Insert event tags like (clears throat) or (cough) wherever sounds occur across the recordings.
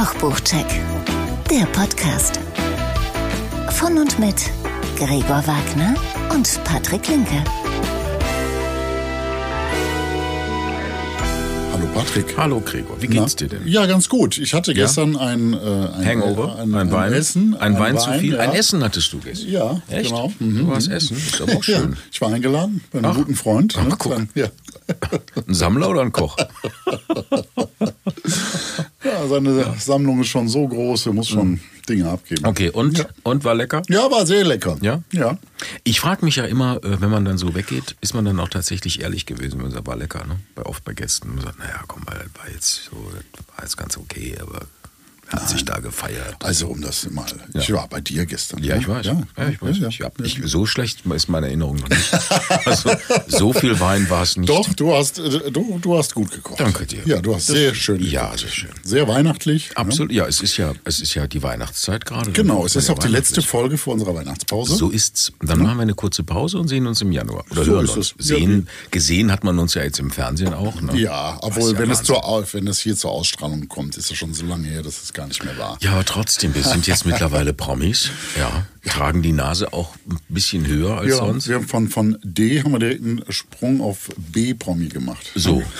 Kochbuchcheck, der Podcast. Von und mit Gregor Wagner und Patrick Linke. Hallo Patrick. Hallo Gregor, wie geht's dir denn? Ja, ganz gut. Ich hatte gestern ein, äh, ein Hangover? ein, Ein Wein? Essen. Ein Wein zu viel? ja. Ein Essen hattest du gestern? Ja, Echt? genau. Mhm. Du hast Essen, ist aber auch Ja, schön. ich war eingeladen bei einem Ach. guten Freund. Ach, ne, guck. Ja. Ein Sammler oder ein Koch? (laughs) ja, seine Sammlung ist schon so groß, er muss schon Dinge abgeben. Mhm. Okay, und, Ja. und war lecker? Ja, war sehr lecker. Ja? Ja. Ich frage mich ja immer, äh, wenn man dann so weggeht, ist man dann auch tatsächlich ehrlich gewesen, wenn man sagt, war lecker, ne? Bei, oft bei Gästen. Man sagt, naja, komm mal, war jetzt so, war jetzt ganz okay, aber hat sich da gefeiert. Also um das mal. Ja. Ich war bei dir gestern. Ja, ne? ich weiß. Ja, ich weiß. Ja, Ich hab, ja. ich, so schlecht ist meine Erinnerung noch nicht. Also, so viel Wein war es nicht. Doch, du hast, äh, du, du hast gut gekocht. Danke dir. Ja, du hast Das- sehr schön Ja, gekocht. sehr schön. Sehr weihnachtlich. ne? Absolut, ja, es ist ja, es ist ja die Weihnachtszeit gerade. Genau, es ist auch ja die letzte. Folge vor unserer Weihnachtspause. So ist's. Dann machen wir eine kurze Pause und sehen uns im Januar. Oder So hören uns. es. Ja, Sehen, gesehen hat man uns ja jetzt im Fernsehen auch. Ne? Ja, obwohl, ja wenn, es Wahnsinn. zur, Au- wenn es hier zur Ausstrahlung kommt, ist es schon so lange her, dass es gar nicht mehr war. Ja, aber trotzdem, wir sind jetzt (laughs) mittlerweile Promis. Ja, tragen die Nase auch ein bisschen höher als Ja, sonst. wir haben von, von D haben wir direkt einen Sprung auf B-Promi gemacht. So. (laughs)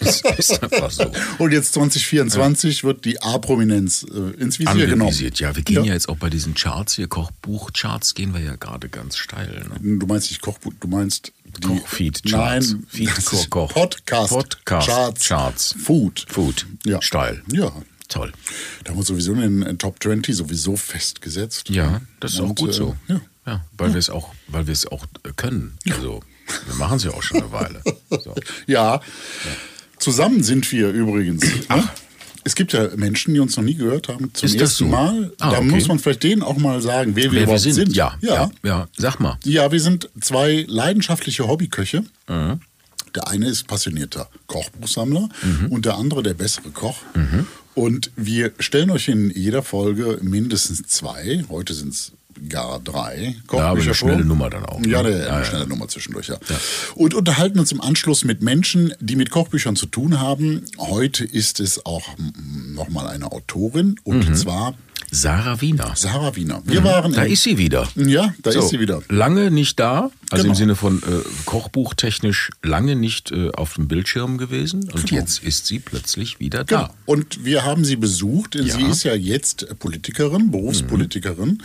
es ist einfach so. Und jetzt 2024 wird die A-Prominenz äh, ins Visier genommen. Ja, wir gehen ja. Ja. jetzt auch bei diesen Charts hier, Kochbuch-Charts, gehen wir ja gerade ganz steil. Ne? Du meinst nicht Kochbuch, du meinst die Kochfeed-Charts. Nein, Feed, das Koch. Podcast, Podcast, Charts, Charts. Food. Food. Ja. Steil. Ja, Toll. da haben wir sowieso in den Top 20 sowieso festgesetzt. Ja, das ist auch Und, gut äh, so. Ja. Ja, weil wir es auch, weil wir es auch äh, können. Also wir machen es ja auch schon eine Weile. (laughs) So. Ja, zusammen sind wir übrigens. Ne? Es gibt ja Menschen, die uns noch nie gehört haben zum Ist das ersten so? Mal. Ah, da okay. muss man vielleicht denen auch mal sagen, wer wir Wer wir überhaupt sind. sind. Ja, ja, ja. ja, Sag mal. Ja, wir sind zwei leidenschaftliche Hobbyköche. Mhm. Der eine ist passionierter Kochbuchsammler Mhm. und der andere der bessere Koch. Und wir stellen euch in jeder Folge mindestens zwei, heute sind es gar drei Kochbücher aber eine schnelle Nummer dann auch, ne? Ja, eine, Ja, eine ja. schnelle Nummer zwischendurch, ja. Und unterhalten uns im Anschluss mit Menschen, die mit Kochbüchern zu tun haben. Heute ist es auch nochmal eine Autorin und Mhm. zwar Sarah Wiener. Sarah Wiener. Wir waren Mhm. Da in- ist sie wieder. Ja, da So, ist sie wieder. Lange nicht da, also Genau. im Sinne von äh, Kochbuchtechnisch lange nicht äh, auf dem Bildschirm gewesen. Und Genau. jetzt ist sie plötzlich wieder Genau. da. Und wir haben sie besucht. Sie Ja. Mhm. ist ja jetzt Politikerin, Berufspolitikerin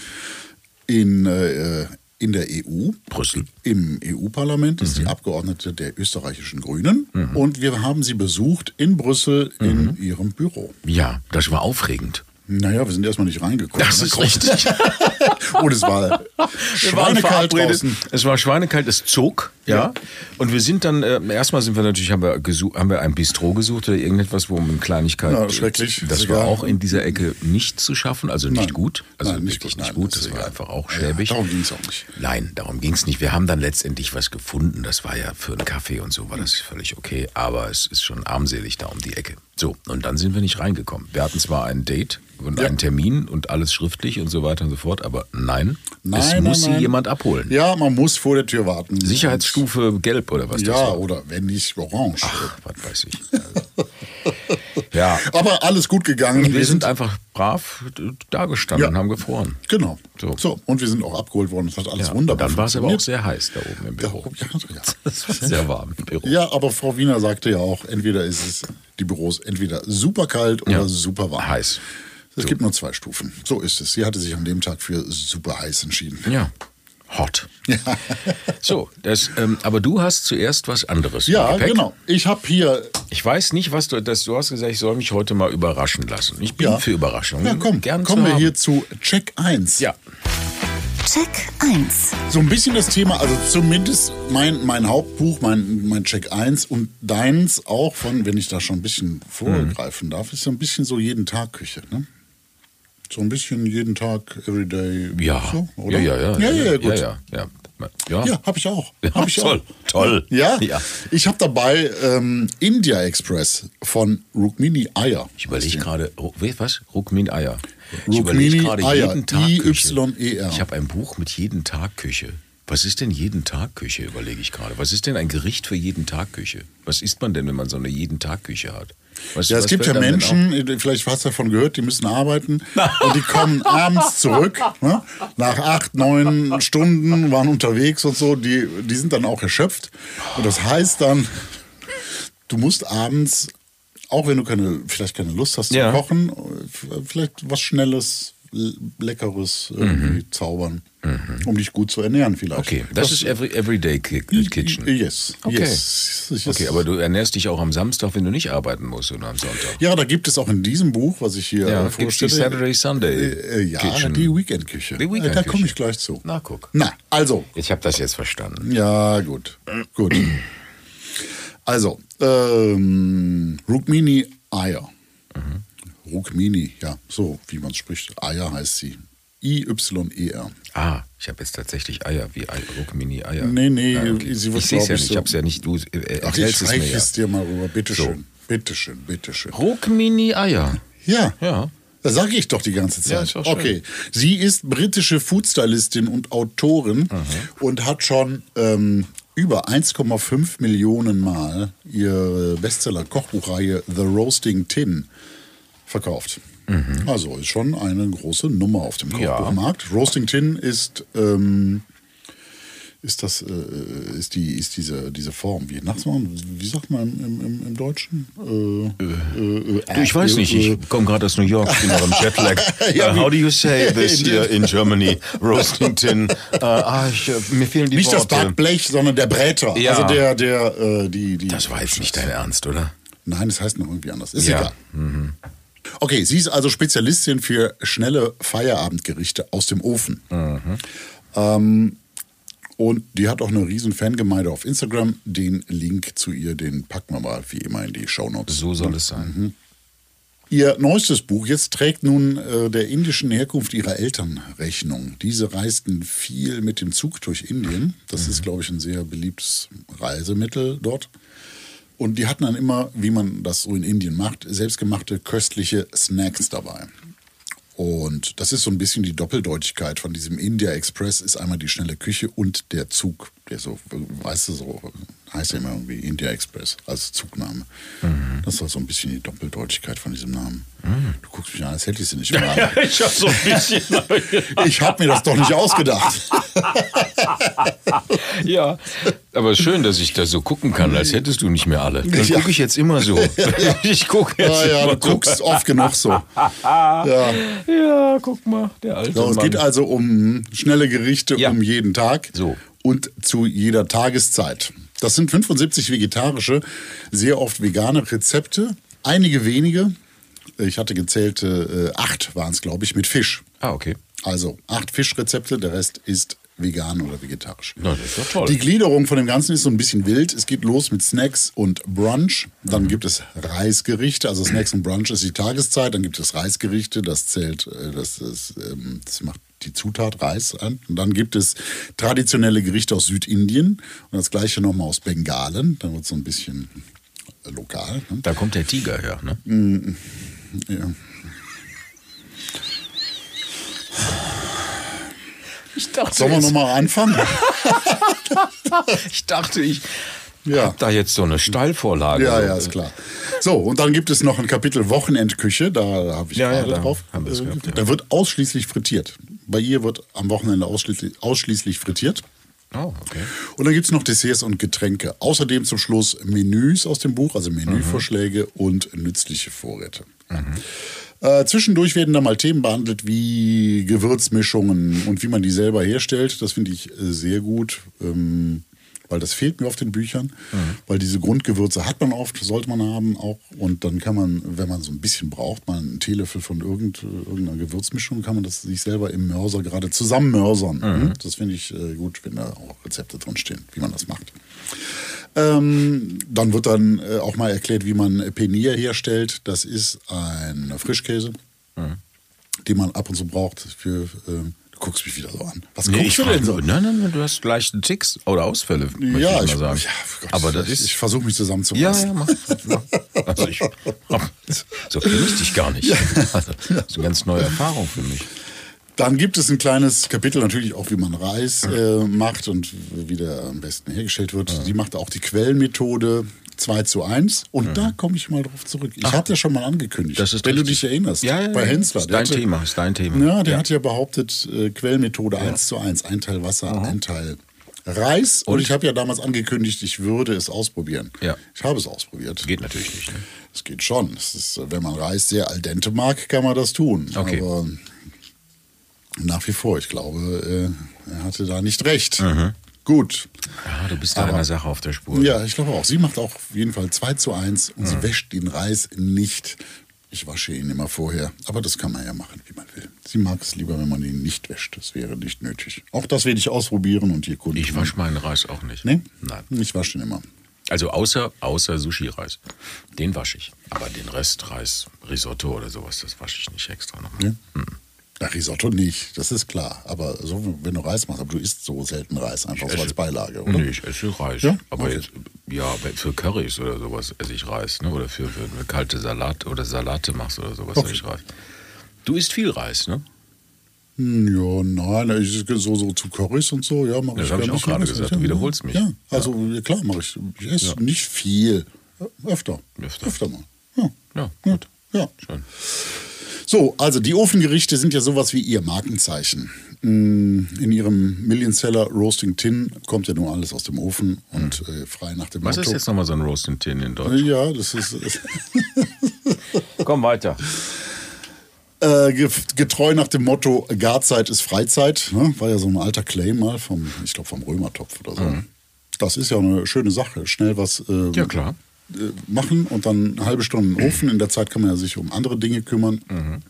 in, äh, in der EU. Brüssel. Im EU-Parlament ist Mhm. sie Abgeordnete der österreichischen Grünen. Und wir haben sie besucht in Brüssel Mhm. in ihrem Büro. Ja, das war aufregend. Naja, wir sind erstmal nicht reingekommen. Das ne? ist richtig. (laughs) Und es war Wir waren schweinekalt draußen. Es war schweinekalt, es zog, ja. Ja. Und wir sind dann, äh, erstmal sind wir natürlich, haben wir, gesucht, haben wir ein Bistro gesucht oder irgendetwas, wo man Kleinigkeit. Ja, schrecklich. Das Ist war egal. auch in dieser Ecke nicht zu schaffen, also nicht Nein. gut. Also Nein, nicht wirklich gut. nicht gut. das Das war einfach auch Ja, schäbig. darum ging's auch nicht. Nein, darum ging es nicht. Wir haben dann letztendlich was gefunden. Das war ja für einen Kaffee und so war das völlig okay. Aber es ist schon armselig da um die Ecke. So, und dann sind wir nicht reingekommen. Wir hatten zwar ein Date und Ja. einen Termin und alles schriftlich und so weiter und so fort, aber nein, Nein, es nein, muss sie nein. jemand abholen. Ja, man muss vor der Tür warten. Sicherheitsstufe gelb oder was Ja, oder wenn nicht orange. Ach, was weiß ich. (laughs) ja, Aber alles gut gegangen. wir sind einfach brav dagestanden Ja. und haben gefroren. Genau. So. So. und wir sind auch abgeholt worden. Das hat alles Ja, wunderbar und dann war es aber auch sehr heiß da oben im Büro. Ja, ja. (laughs) Das war sehr warm im Büro. ja, aber Frau Wiener sagte ja auch, entweder ist es die Büros entweder super kalt oder Ja. super warm. Heiß. Es gibt nur zwei Stufen. So ist es. Sie hatte sich an dem Tag für super heiß entschieden. Ja. Hot. (laughs) So, das, ähm, aber du hast zuerst was anderes. Ja, genau. Ich habe hier. Ich weiß nicht, was du, das, du hast gesagt, ich soll mich heute mal überraschen lassen. Ich bin Ja. für Überraschungen. Ja, komm, Gern kommen wir haben. hier zu Check 1. Ja, Check 1. So ein bisschen das Thema, also zumindest mein, mein Hauptbuch, mein, mein Check 1 und deins auch von, wenn ich da schon ein bisschen vorgreifen darf, ist so ein bisschen so jeden Tag Küche, ne? So ein bisschen jeden Tag, everyday. ja. So, oder? ja, ja, ja, Ja, ja, gut. Ja, ja, ja. ja. Ja, habe ich auch. Ja, Hab ich toll, auch. toll. Ja, Ja. ich habe dabei ähm, India Express von Rukmini Ayer. Ich überlege gerade, was? Rukmin Eier. Ich überlege gerade Eier, jeden Tag Küche. I-Y-E-R. Ich habe ein Buch mit jeden Tag Küche. Was ist denn jeden Tag Küche, überlege ich gerade. Was ist denn ein Gericht für jeden Tag Küche? Was isst man denn, wenn man so eine jeden Tag Küche hat? Was, Ja, es gibt ja Menschen, vielleicht hast du davon gehört, die müssen arbeiten und die kommen abends zurück, ne? nach acht, neun Stunden, waren unterwegs und so, die, die sind dann auch erschöpft. Und das heißt dann, du musst abends, auch wenn du keine, vielleicht keine Lust hast zu Ja. kochen, vielleicht was Schnelles, Leckeres irgendwie zaubern, um dich gut zu ernähren vielleicht. Mhm. Okay, das, ist every, Everyday Ki- Kitchen. Yes, Okay. yes. yes. Okay, aber du ernährst dich auch am Samstag, wenn du nicht arbeiten musst oder am Sonntag. Ja, da gibt es auch in diesem Buch, was ich hier Ja, äh, gibt's die vorstelle. Saturday Sunday Äh, äh, ja, Kitchen. die Weekend-Küche. Die Äh, da komme ich gleich zu. Na, guck. Na, also. Ich habe das jetzt verstanden. Ja, gut. gut. Also, ähm, Rukmini Eier. Mhm. Rukmini, ja, so wie man es spricht. Eier heißt sie. I-Y-E-R. Ah, ich habe jetzt tatsächlich Eier, wie Ei, Ruckmini-Eier. Nee, nee, Ah, okay. sie wird, ich sehe es ja ich, nicht, so- ich habe es ja nicht, du äh, Ach, ich es mir ja. es dir mal rüber. Bitteschön. So. Bitteschön, bitteschön. Ruckmini-Eier. Ja. Ja. Das sage ich doch die ganze Ja, Zeit. schön. okay. Sie ist britische Foodstylistin und Autorin und hat schon ähm, über 1,5 Millionen Mal ihre Bestseller-Kochbuchreihe The Roasting Tin verkauft. Also ist schon eine große Nummer auf dem Ja. Kochbuchmarkt. Roasting Tin ist ähm, ist das äh, ist die ist diese diese Form wie wie sagt man im, im, im Deutschen äh, äh, äh, ich weiß nicht, äh, ich komme gerade aus New York, ich bin noch im Jetlag. (laughs) Ja, uh, how do you say (laughs) this In- here in Germany? Roasting tin. Uh, ah, ich, äh, mir fehlen die Nicht das Worte. Backblech, sondern der Bräter. Ja. Also der, der, äh, die, die. Das war jetzt nicht dein Ernst, oder? Nein, das heißt noch irgendwie anders. Ist Ja. egal. Okay, sie ist also Spezialistin für schnelle Feierabendgerichte aus dem Ofen. Ähm, und die hat auch eine riesen Fangemeinde auf Instagram. Den Link zu ihr, den packen wir mal wie immer in die Shownotes. So soll es sein. Ihr neuestes Buch jetzt trägt nun äh, der indischen Herkunft ihrer Eltern Rechnung. Diese reisten viel mit dem Zug durch Indien. Das ist, glaube ich, ein sehr beliebtes Reisemittel dort. Und die hatten dann immer, wie man das so in Indien macht, selbstgemachte köstliche Snacks dabei. Und das ist so ein bisschen die Doppeldeutigkeit von diesem India Express, ist einmal die schnelle Küche und der Zug, der so, weißt du, so heißt ja immer irgendwie India Express als Zugname. Das ist so ein bisschen die Doppeldeutigkeit von diesem Namen. Du guckst mich an, als hätte ich sie nicht mal. Ich habe so ein bisschen. (laughs) Ich habe mir das doch nicht ausgedacht. (laughs) ja. Aber schön, dass ich da so gucken kann, als hättest du nicht mehr alle. Dann Ja. gucke ich jetzt immer so. (laughs) Ich gucke jetzt Ja, ja, immer du guckst oft genug so. Ja. so. Ja, guck mal, der alte So, es Mann. geht also um schnelle Gerichte Ja. um jeden Tag So. Und zu jeder Tageszeit. Das sind 75 vegetarische, sehr oft vegane Rezepte. Einige wenige, ich hatte gezählt, äh, acht waren es, glaube ich, mit Fisch. Ah, okay. Also acht Fischrezepte, der Rest ist vegan oder vegetarisch. Na, das ist doch toll. Die Gliederung von dem Ganzen ist so ein bisschen wild. Es geht los mit Snacks und Brunch. Dann Mhm. gibt es Reisgerichte. Also Snacks und Brunch ist die Tageszeit. Dann gibt es Reisgerichte. Das zählt, äh, das, das, ähm, das macht die Zutat Reis an. Und dann gibt es traditionelle Gerichte aus Südindien. Und das gleiche nochmal aus Bengalen. Dann wird es so ein bisschen äh, lokal. Ne? Da kommt der Tiger her, ne? Ja. Ich dachte, Sollen wir nochmal anfangen? (laughs) ich, dachte, ich Ja. hab da jetzt so eine Steilvorlage. Ja, ja, ist klar. So, und dann gibt es noch ein Kapitel Wochenendküche, da habe ich Ja, ja, gerade da drauf. haben Äh, gehabt, ja. Da wird ausschließlich frittiert. Bei ihr wird am Wochenende ausschließlich, ausschließlich frittiert. Oh, okay. Und dann gibt es noch Desserts und Getränke. Außerdem zum Schluss Menüs aus dem Buch, also Menüvorschläge und nützliche Vorräte. Äh, zwischendurch werden da mal Themen behandelt wie Gewürzmischungen und wie man die selber herstellt. Das finde ich äh, sehr gut, ähm, weil das fehlt mir auf den Büchern. Weil diese Grundgewürze hat man oft, sollte man haben auch. Und dann kann man, wenn man so ein bisschen braucht, mal einen Teelöffel von irgend, irgendeiner Gewürzmischung, kann man das sich selber im Mörser gerade zusammenmörsern. Hm? Das finde ich äh, gut, wenn da auch Rezepte drin stehen, wie man das macht. Ähm, dann wird dann äh, auch mal erklärt, wie man Penier herstellt. Das ist ein Frischkäse, den man ab und zu braucht für. Äh, du guckst mich wieder so an. Was Nee, guckst du denn so? nein, nein, nein, du hast leichte Ticks oder Ausfälle, möchte Ja, ich ich, mal sagen. ja, Gott, Aber das ich, ich versuche mich ja, zusammenzufassen. ja, mach. mach. Also ich, so kenne ich dich gar nicht. Also, (laughs) das ist eine ganz neue Erfahrung für mich. Dann gibt es ein kleines Kapitel natürlich auch, wie man Reis äh, macht und wie der am besten hergestellt wird. Die macht auch die Quellenmethode. 2 zu 1. Und da komme ich mal drauf zurück. Ich hatte ja schon mal angekündigt, Mhm. Das ist wenn du richtig. dich erinnerst. Ja, ja, bei ja. Hensler. Ist dein hatte- Thema, ist dein Thema. Ja, der Ja. hat ja behauptet, äh, Quellmethode 1 zu 1. Ein Teil Wasser, ein Teil Reis. Und, Und? ich habe ja damals angekündigt, ich würde es ausprobieren. Ja. Ich habe es ausprobiert. Geht natürlich nicht. Ne? Es geht schon. Es ist, äh, wenn man Reis sehr al dente mag, kann man das tun. Okay. Aber nach wie vor, ich glaube, äh, er hatte da nicht recht. Mhm. Gut. Ja, du bist da einer Sache auf der Spur. Ja, ich glaube auch. Sie macht auch auf jeden Fall 2 zu 1 und Mhm. sie wäscht den Reis nicht. Ich wasche ihn immer vorher. Aber das kann man ja machen, wie man will. Sie mag es lieber, wenn man ihn nicht wäscht. Das wäre nicht nötig. Auch das werde ich ausprobieren und ihr Kunden. Ich wasche meinen Reis auch nicht. Nee? Nein. Ich wasche ihn immer. Also außer, außer Sushi-Reis. Den wasche ich. Aber den Rest, Reis, Risotto oder sowas, das wasche ich nicht extra noch. Ja? Ja, Risotto nicht, das ist klar. Aber so, wenn du Reis machst, aber du isst so selten Reis, einfach so als Beilage, oder? Nee, ich esse Reis. Ja? Aber Okay. jetzt, ja, aber für Currys oder sowas esse ich Reis. Ne? Oder für, für eine kalte Salat oder Salate machst oder sowas Okay. esse ich Reis. Du isst viel Reis, ne? Hm, Ja, nein, ich, so, so zu Currys und so, ja, mache Das ich hab gar ich auch gerade gesagt, Ja, du wiederholst mich. Ja, also ja. klar mache ich. Ich esse Ja. nicht viel. Öfter. Öfter. Öfter mal. Ja. Ja, Ja. gut. ja. Schön. So, also die Ofengerichte sind ja sowas wie ihr Markenzeichen. Mm, In ihrem Million Seller Roasting Tin kommt ja nur alles aus dem Ofen und äh, frei nach dem Hm. Was Motto. ist jetzt nochmal so ein Roast in Tin in Deutsch? Ja, das ist Komm weiter. (laughs) äh, ge- getreu nach dem Motto Garzeit ist Freizeit. Ne? War ja so ein alter Claim mal vom, ich glaube vom Römertopf oder so. Das ist ja eine schöne Sache. Schnell was äh, Mhm. Ja, klar. Äh, machen und dann eine halbe Stunde den Ofen. In der Zeit kann man ja sich um andere Dinge kümmern. Mhm.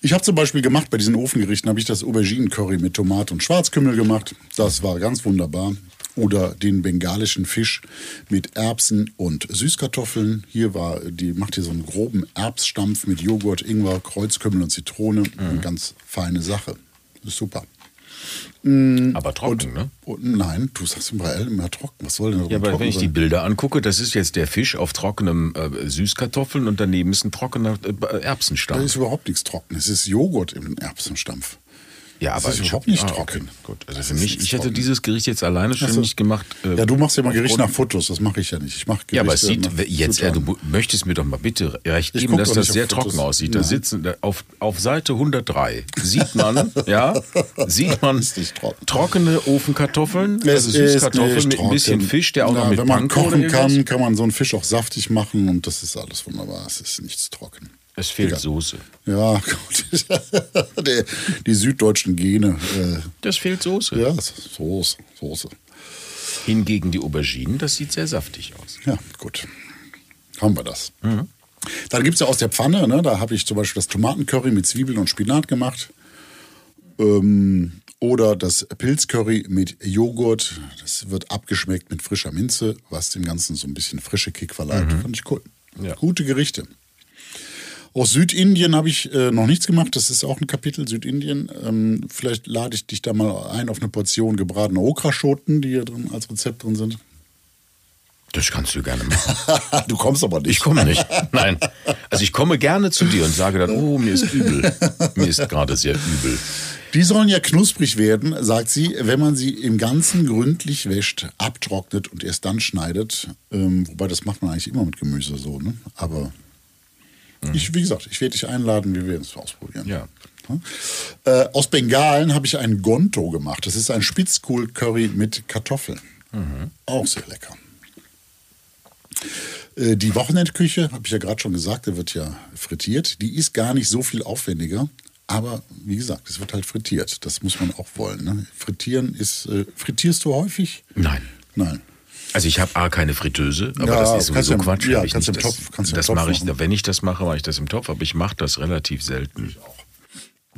Ich habe zum Beispiel gemacht, bei diesen Ofengerichten habe ich das Auberginen-Curry mit Tomat und Schwarzkümmel gemacht. Das war ganz wunderbar. Oder den bengalischen Fisch mit Erbsen und Süßkartoffeln. Hier war, die macht hier so einen groben Erbsstampf mit Joghurt, Ingwer, Kreuzkümmel und Zitrone. Mhm. Eine ganz feine Sache. Super. Aber trocken, ne? Und nein, du sagst im Real immer trocken. Was soll denn da Ja, aber wenn ich die sein? Bilder angucke, das ist jetzt der Fisch auf trockenem äh, Süßkartoffeln und daneben ist ein trockener äh, Da Erbsenstampf. ist überhaupt nichts trocken. Es ist Joghurt im Erbsenstampf. Ja, aber ist ich überhaupt nicht ah, trocken. Okay, gut, also für ist mich, ich hätte trocken. dieses Gericht jetzt alleine schon Ach so. nicht gemacht. äh, Ja, du machst ja mal Gericht nach Fotos. Das mache ich ja nicht. Ich mache Gerichte Ja, aber es sieht jetzt, äh, du möchtest mir doch mal bitte recht Ich geben, dass das sehr Fotos. trocken aussieht. Da sitzen da auf, auf Seite 103 sieht man, (laughs) ja, sieht man Ist trocken. trockene Ofenkartoffeln, Es also ist Süßkartoffeln mit ein bisschen trocken. Fisch, der auch Na, noch mit Wenn man Panko kochen kann, kann man so einen Fisch auch saftig machen und das ist alles wunderbar. Es ist nichts trocken. Es fehlt Egal. Soße. Ja, (laughs) gut. Der, die süddeutschen Gene. Äh, Das fehlt Soße. ja, Soße, Soße. Hingegen die Auberginen, das sieht sehr saftig aus. Ja, gut. Haben wir das. Mhm. Dann gibt es ja aus der Pfanne, ne, da habe ich zum Beispiel das Tomatencurry mit Zwiebeln und Spinat gemacht. Ähm, oder das Pilzcurry mit Joghurt. Das wird abgeschmeckt mit frischer Minze, was dem Ganzen so ein bisschen frische Kick verleiht. Fand ich cool. Mhm. Ja. Gute Gerichte. Aus Südindien habe ich äh, noch nichts gemacht. Das ist auch ein Kapitel Südindien. Ähm, vielleicht lade ich dich da mal ein auf eine Portion gebratene Okraschoten, die hier drin als Rezept drin sind. Das kannst du gerne machen. (laughs) du kommst aber nicht. Ich komme nicht. Nein. Also ich komme gerne zu dir und sage dann, oh, mir ist übel. Mir ist gerade sehr übel. Die sollen ja knusprig werden, sagt sie, wenn man sie im Ganzen gründlich wäscht, abtrocknet und erst dann schneidet. Ähm, wobei das macht man eigentlich immer mit Gemüse so, ne? Aber ich, wie gesagt, ich werde dich einladen, wir werden es ausprobieren. Ja. Äh, aus Bengalen habe ich ein Gonto gemacht. Das ist ein Spitzkohl-Curry mit Kartoffeln. Auch sehr lecker. Äh, Die Wochenendküche, habe ich ja gerade schon gesagt, der wird ja frittiert. Die ist gar nicht so viel aufwendiger. Aber wie gesagt, es wird halt frittiert. Das muss man auch wollen. Ne? Frittieren ist. Äh, frittierst du häufig? Nein. Nein. Also ich habe A, keine Fritteuse, aber Ja, das ist sowieso im- Quatsch. ja, ich kannst nicht. im das Topf- kannst im das Topf mache ich, wenn ich das mache, mache ich das im Topf, aber ich mache das relativ selten.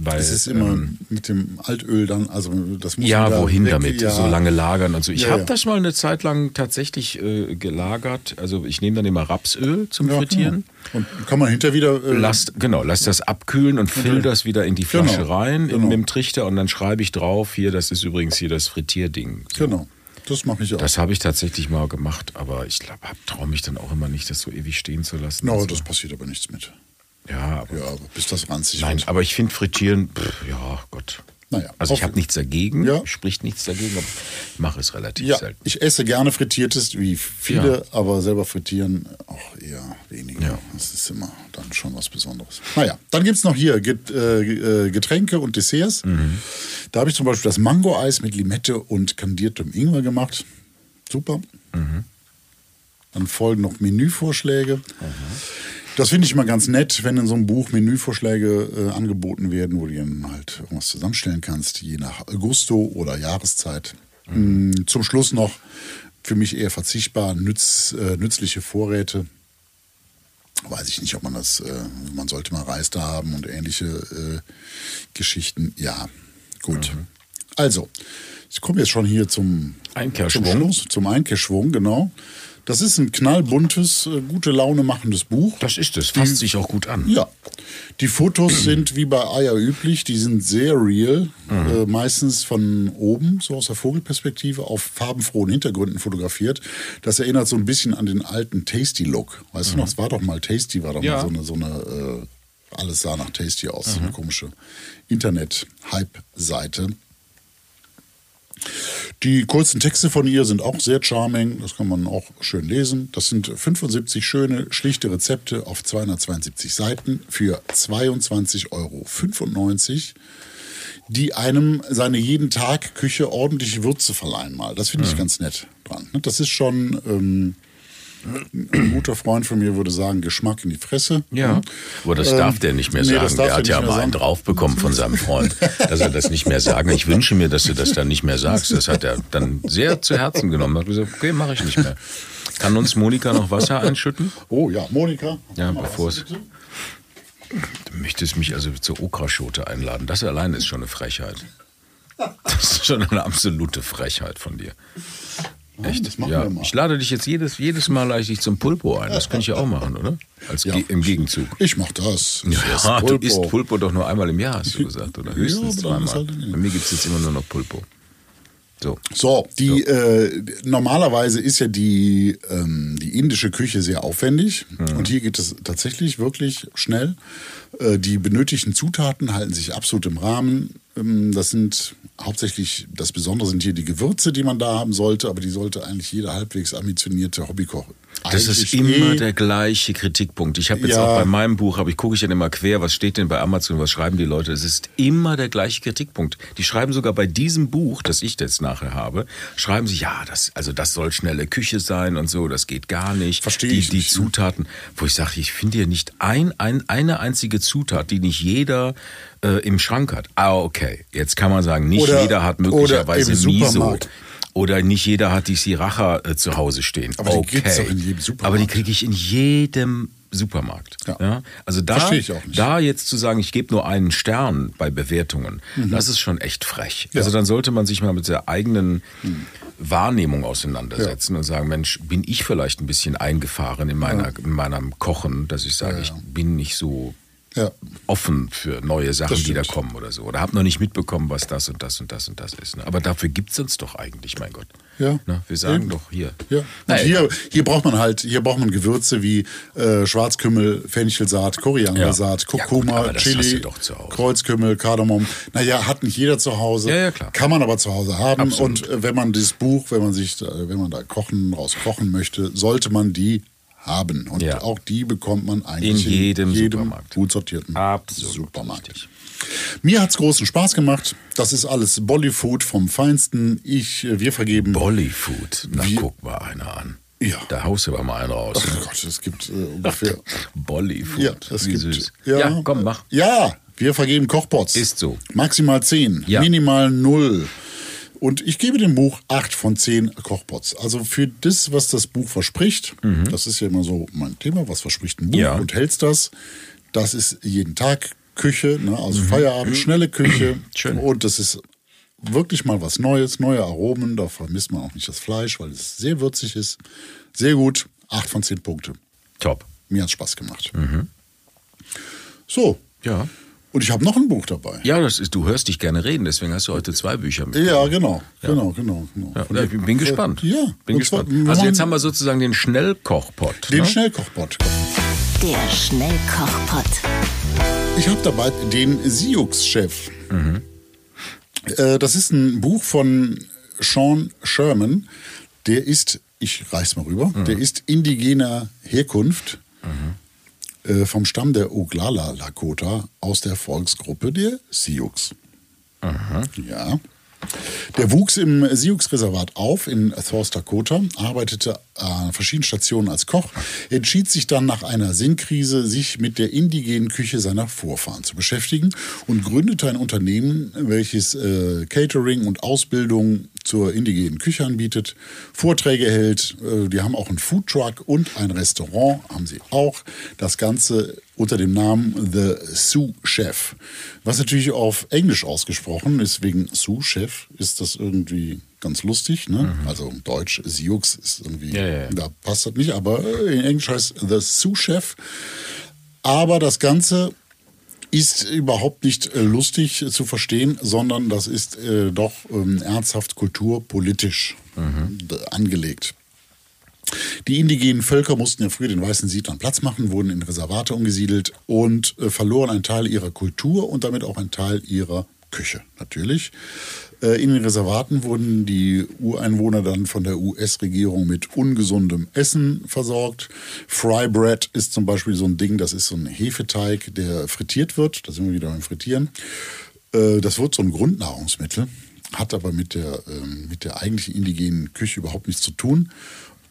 Weil, Es ist immer ähm, mit dem Altöl dann, also das muss ja, wieder wohin weg, damit? ja. So lange lagern und so. Ich Ja, habe ja. das mal eine Zeit lang tatsächlich äh, gelagert. Also ich nehme dann immer Rapsöl zum Frittieren. genau. Und kann man hinter wieder. Äh, Lass, genau, lass das abkühlen und füll das wieder in die Flasche Genau, rein, in, genau. mit dem Trichter und dann schreibe ich drauf, hier, das ist übrigens hier das Frittierding. So. Genau. Das mache ich auch. Das habe ich tatsächlich mal gemacht, aber ich glaube, traue mich dann auch immer nicht, das so ewig stehen zu lassen. no, Also, das passiert aber nichts mit. ja, aber, Ja, aber bis das ranzig nein, wird. aber ich finde Frittieren, pff, ja, Gott. Naja, Also ich habe nichts dagegen, Ja. spricht nichts dagegen, aber ich mache es relativ Ja, selten. ich esse gerne frittiertes, wie viele, aber selber frittieren auch eher weniger. Ja. Das ist immer dann schon was Besonderes. Naja, dann gibt es noch hier äh, äh, Getränke und Desserts. Mhm. Da habe ich zum Beispiel das Mango-Eis mit Limette und kandiertem Ingwer gemacht. Super. Mhm. Dann folgen noch Menüvorschläge. Das finde ich immer ganz nett, wenn in so einem Buch Menüvorschläge äh, angeboten werden, wo du dann halt irgendwas zusammenstellen kannst, je nach Gusto oder Jahreszeit. Mm, Zum Schluss noch für mich eher verzichtbar nütz, äh, nützliche Vorräte. Weiß ich nicht, ob man das, äh, man sollte mal Reis da haben und ähnliche äh, Geschichten. Ja, gut. Also, ich komme jetzt schon hier zum Einkehrschwung. Zum, Schluss, zum Einkehrschwung, genau. Das ist ein knallbuntes, äh, gute Laune machendes Buch. Das ist es, fasst sich auch gut an. Ja. Die Fotos (clears throat) sind wie bei Eier üblich, die sind sehr real, äh, meistens von oben, so aus der Vogelperspektive, auf farbenfrohen Hintergründen fotografiert. Das erinnert so ein bisschen an den alten Tasty-Look. Weißt du noch, es war doch mal Tasty, war doch Ja. mal so eine, so eine äh, alles sah nach Tasty aus, so eine komische Internet-Hype-Seite. Die kurzen Texte von ihr sind auch sehr charming, das kann man auch schön lesen. Das sind 75 schöne, schlichte Rezepte auf 272 Seiten für 22,95 Euro, die einem seine jeden Tag Küche ordentliche Würze verleihen mal. Das finde ich ganz nett dran. Das ist schon, ähm, ein guter Freund von mir würde sagen, Geschmack in die Fresse. Ja, aber das Ähm, darf der nicht mehr nee, sagen. Der er hat ja mal einen draufbekommen von seinem Freund, dass er das nicht mehr sagen. Ich wünsche mir, dass du das dann nicht mehr sagst. Das hat er dann sehr zu Herzen genommen. Er hat gesagt, okay, mache ich nicht mehr. Kann uns Monika noch Wasser einschütten? Oh ja, Monika. Ja, bevor es-? Du möchtest mich also zur Okraschote einladen. Das allein ist schon eine Frechheit. Das ist schon eine absolute Frechheit von dir. Echt? das machen ja. wir mal. Ich lade dich jetzt jedes, jedes Mal lade ich dich zum Pulpo ein. Das könnte ich ja auch machen, oder? Als Ja. Ge Im Gegenzug. Ich mach das. Ich Ja, du Pulpo. isst Pulpo doch nur einmal im Jahr, hast du gesagt, oder? (laughs) Ja, Höchstens ist zweimal. halt- Bei mir gibt es jetzt immer nur noch Pulpo. So. So, die Äh, normalerweise ist ja die, ähm, die indische Küche sehr aufwendig Mhm. und hier geht es tatsächlich wirklich schnell. Äh, die benötigten Zutaten halten sich absolut im Rahmen. Ähm, das sind hauptsächlich, das Besondere sind hier die Gewürze, die man da haben sollte, aber die sollte eigentlich jeder halbwegs ambitionierte Hobbykoch. Das ist immer eh- der gleiche Kritikpunkt. Ich habe jetzt Ja. auch bei meinem Buch, habe ich gucke ich dann immer quer, was steht denn bei Amazon, was schreiben die Leute? Es ist immer der gleiche Kritikpunkt. Die schreiben sogar bei diesem Buch, das ich jetzt nachher habe, schreiben sie, ja, das, also das soll schnelle Küche sein und so, das geht gar nicht. Verstehe die, ich Die nicht, ne? Zutaten, wo ich sage, ich finde hier nicht ein, ein, eine einzige Zutat, die nicht jeder äh, im Schrank hat. Ah, okay. Jetzt kann man sagen, nicht Oder- jeder hat möglicherweise Miso. Oder nicht jeder hat die Sriracha äh, zu Hause stehen. Aber die okay. gibt's doch in jedem Supermarkt. Aber die kriege ich in jedem Supermarkt. Ja. Also da, da jetzt zu sagen, ich gebe nur einen Stern bei Bewertungen, das ist schon echt frech. Mhm. Ja. Mhm. Also dann sollte man sich mal mit der eigenen Wahrnehmung auseinandersetzen und sagen, Mensch, bin ich vielleicht ein bisschen eingefahren in, meiner, in meinem Kochen, dass ich sage, Ja, ja. ich bin nicht so Ja. offen für neue Sachen, Das die da kommen oder so. Oder habe noch nicht mitbekommen, was das und das und das und das ist. Ne? Aber dafür gibt es uns doch eigentlich, mein Gott. Ja. Ne? Wir sagen Eben. doch hier. Ja. Naja, hier, hier braucht man halt, hier braucht man Gewürze wie äh, Schwarzkümmel, Fenchelsaat, Koriandersaat, Ja. Ja, gut, Kurkuma, das hast Chili. Kreuzkümmel, Kardamom. Naja, hat nicht jeder zu Hause. Ja, ja, klar. Kann man aber zu Hause haben. Absolut. Und äh, wenn man dieses Buch, wenn man sich, da- wenn man da kochen, raus kochen möchte, sollte man die haben. Und Ja. auch die bekommt man eigentlich In jedem Supermarkt. gut sortierten Absolut Supermarkt. richtig. Mir hat's großen Spaß gemacht. Das ist alles Bollyfood vom Feinsten. Ich, äh, wir vergeben. Bollyfood. Na, Wir- guck mal einer an. Ja. Da haust du aber mal einen raus. Ach Gott, es gibt äh, ungefähr. (laughs) Bollyfood. Ja, es Wie gibt. süß. Ja, ja, komm, mach. Ja, wir vergeben Kochpots. Ist so. Maximal 10, Ja. minimal 0. Und ich gebe dem Buch 8 von 10 Kochpots. Also für das, was das Buch verspricht, das ist ja immer so mein Thema, was verspricht ein Buch Mhm. Ja. und hältst das, das ist jeden Tag Küche, ne? also Feierabend, schnelle Küche. Mhm. (clears throat) Schön. Und das ist wirklich mal was Neues, neue Aromen. Da vermisst man auch nicht das Fleisch, weil es sehr würzig ist. Sehr gut, 8 von 10 Punkte. Top. Mir hat Spaß gemacht. So, Ja. Und ich habe noch ein Buch dabei. Ja, das ist, du hörst dich gerne reden, deswegen hast du heute zwei Bücher mit. Ja, genau, genau, genau. genau. Ja, ja, ich bin gespannt. Ja, bin gespannt. Also jetzt haben wir sozusagen den Schnellkochpot. den ne? Schnellkochpot. Der Schnellkochpot. Ich habe dabei den Siux-Chef. Äh, das ist ein Buch von Sean Sherman. Der ist, ich reich's mal rüber, der ist indigener Herkunft äh, vom Stamm der Oglala Lakota aus der Volksgruppe der Sioux. Ja. Der wuchs im Sioux-Reservat auf in South Dakota, arbeitete an verschiedenen Stationen als Koch, entschied sich dann nach einer Sinnkrise, sich mit der indigenen Küche seiner Vorfahren zu beschäftigen und gründete ein Unternehmen, welches äh, Catering und Ausbildung zur indigenen Küche anbietet, Vorträge hält. Äh, die haben auch einen Foodtruck und ein Restaurant, haben sie auch. Das Ganze unter dem Namen The Sous Chef. Was natürlich auf Englisch ausgesprochen ist, wegen Sous Chef, ist das irgendwie ganz lustig. Ne? Also Deutsch, Sioux ist irgendwie, Ja, ja, ja. da passt das nicht, aber äh, in Englisch heißt The Sous Chef. Aber das Ganze ist überhaupt nicht äh, lustig äh, zu verstehen, sondern das ist äh, doch ähm, ernsthaft kulturpolitisch d- angelegt. Die indigenen Völker mussten ja früher den weißen Siedlern Platz machen, wurden in Reservate umgesiedelt und äh, verloren einen Teil ihrer Kultur und damit auch einen Teil ihrer Küche, natürlich. Äh, in den Reservaten wurden die Ureinwohner dann von der US-Regierung mit ungesundem Essen versorgt. Fry Bread ist zum Beispiel so ein Ding, das ist so ein Hefeteig, der frittiert wird. Da sind wir wieder beim Frittieren. Äh, das wird so ein Grundnahrungsmittel, hat aber mit der, ähm, mit der eigentlichen indigenen Küche überhaupt nichts zu tun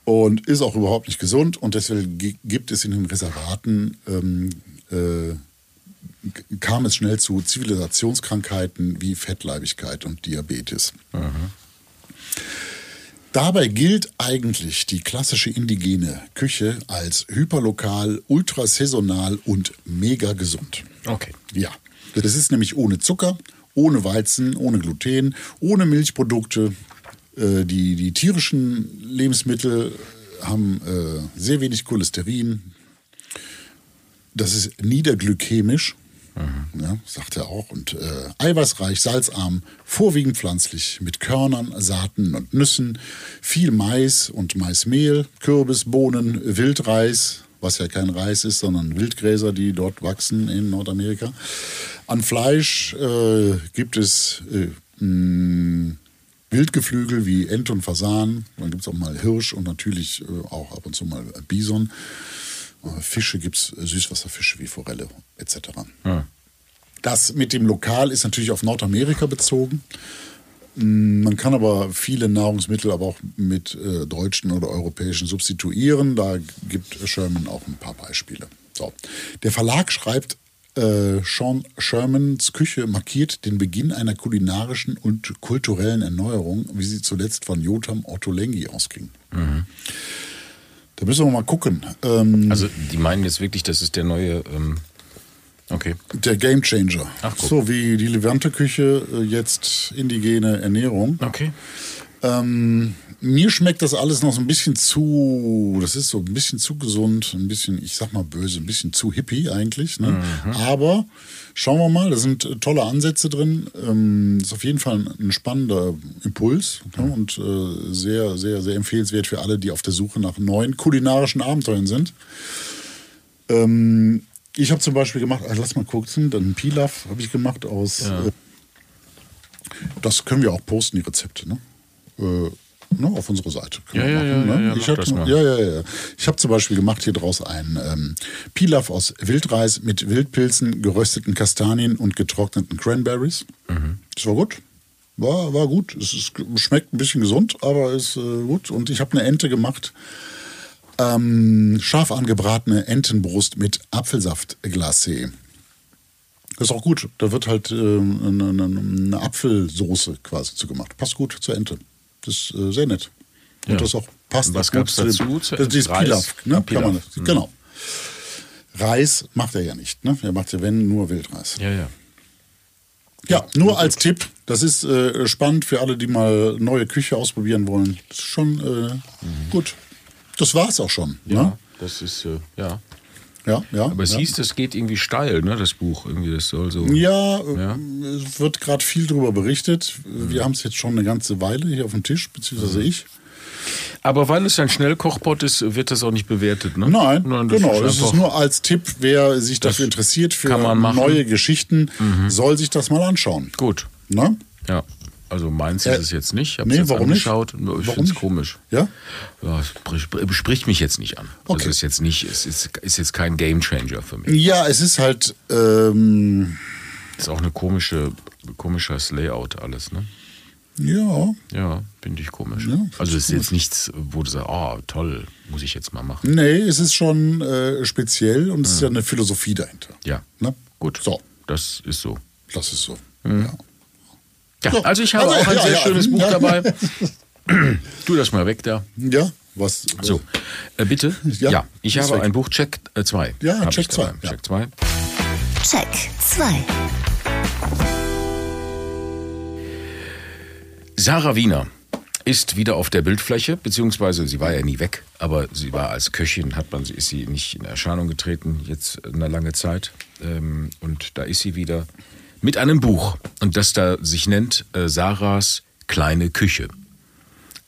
und ist auch überhaupt nicht gesund. Und deswegen gi- gibt es in den Reservaten, ähm, äh, kam es schnell zu Zivilisationskrankheiten wie Fettleibigkeit und Diabetes. Dabei gilt eigentlich die klassische indigene Küche als hyperlokal, ultrasaisonal und mega gesund. Okay. Ja, das ist nämlich ohne Zucker, ohne Weizen, ohne Gluten, ohne Milchprodukte. Äh, die, die tierischen Lebensmittel haben äh, sehr wenig Cholesterin. Das ist niederglykämisch, ja, sagt er auch. Und äh, eiweißreich, salzarm, vorwiegend pflanzlich, mit Körnern, Saaten und Nüssen, viel Mais und Maismehl, Kürbis, Bohnen, Wildreis, was ja kein Reis ist, sondern Wildgräser, die dort wachsen in Nordamerika. An Fleisch äh, gibt es äh, mh, Wildgeflügel wie Ente und Fasan. Dann gibt es auch mal Hirsch und natürlich äh, auch ab und zu mal Bison. Äh, Fische gibt es, Süßwasserfische wie Forelle etc. Das mit dem Lokal ist natürlich auf Nordamerika bezogen. Mm, Man kann aber viele Nahrungsmittel aber auch mit äh, deutschen oder europäischen substituieren. Da gibt Sherman auch ein paar Beispiele. So. Der Verlag schreibt, äh, Sean Shermans Küche markiert den Beginn einer kulinarischen und kulturellen Erneuerung, wie sie zuletzt von Jotam Ottolenghi ausging. Da müssen wir mal gucken. Ähm, Also die meinen jetzt wirklich, das ist der neue. Ähm, okay. der Game Changer. Ach, guck. so wie die Levante-Küche äh, jetzt indigene Ernährung. Okay. Ähm, mir schmeckt das alles noch so ein bisschen zu, das ist so ein bisschen zu gesund, ein bisschen, ich sag mal böse, ein bisschen zu hippie eigentlich. Ne? Aber schauen wir mal, da sind äh, tolle Ansätze drin. Ähm, ist auf jeden Fall ein, spannender Impuls ne? und äh, sehr, sehr, sehr empfehlenswert für alle, die auf der Suche nach neuen kulinarischen Abenteuern sind. Ähm, ich habe zum Beispiel gemacht, also lass mal gucken, dann Pilaf habe ich gemacht aus. Äh, das können wir auch posten, die Rezepte, ne? Äh, ne, auf unsere Seite. Können Ja, wir ja, machen, ja, ne? ja, ja, ich hab, ja, ja, ja. Ich habe zum Beispiel gemacht hier draus ein ähm, Pilaf aus Wildreis mit Wildpilzen, gerösteten Kastanien und getrockneten Cranberries. Mhm. Das war gut. War, war gut. Es ist, schmeckt ein bisschen gesund, aber ist äh, gut. Und ich habe eine Ente gemacht. Ähm, scharf angebratene Entenbrust mit Apfelsaftglacé. Das ist auch gut. Da wird halt ähm, eine, eine, eine Apfelsoße quasi zu gemacht. Passt gut zur Ente. Ist äh, sehr nett. Und Ja. das auch passt Was zu dem- dazu? Zu- Das ist Reis? Pilaf. Ne? Ah, Kann man, Pilaf. Mhm. Genau. Reis macht er ja nicht. Ne? Er macht ja, wenn, nur Wildreis. Ja, ja. Ja, nur als Tipp. Das ist äh, spannend für alle, die mal neue Küche ausprobieren wollen. Das ist schon äh, gut. Das war's auch schon. Ja, Ne? das ist, äh, ja. Ja, ja. Aber es ja. hieß, das geht irgendwie steil, ne, das Buch. Irgendwie, das soll so. Ja, Ja. es wird gerade viel darüber berichtet. Wir haben es jetzt schon eine ganze Weile hier auf dem Tisch, beziehungsweise ich. Aber weil es ein Schnellkochpot ist, wird das auch nicht bewertet, ne? Nein, Nein, das genau. ist Das ist nur als Tipp, wer sich dafür interessiert, für neue Geschichten, soll sich das mal anschauen. Gut. Ne? Ja, also meins ist es jetzt nicht. Ich habe nee, es jetzt warum nicht? angeschaut. Ich Warum finde es nicht? komisch. Ja? Ja, es sp- spricht mich jetzt nicht an. Okay. Also ist jetzt nicht, es ist, ist jetzt kein Gamechanger für mich. Ja, es ist halt, ähm, Ist auch eine komische, komisches Layout alles, ne? ja, Ja, finde ich komisch. Ja, also es ist jetzt nichts, wo du sagst, oh toll, muss ich jetzt mal machen. nee, es ist schon äh, speziell und es ist ja eine Philosophie dahinter. Ja, Ne? gut. So, Das ist so. das ist so. Mhm. Ja. Ja, So, also ich habe also, auch ein ja, sehr ja, schönes Buch dabei. (laughs) tu das mal weg da. ja, was? So, äh, bitte. Ja, Ja, ich habe weg. ein Buch Check 2. Ja, Check zwei, ja. Check 2. Check 2. Sarah Wiener ist wieder auf der Bildfläche, beziehungsweise sie war ja nie weg, aber sie war als Köchin, hat man, ist sie nicht in Erscheinung getreten, jetzt eine lange Zeit. Ähm, Und da ist sie wieder mit einem Buch. Und das da sich nennt äh, Sarahs kleine Küche.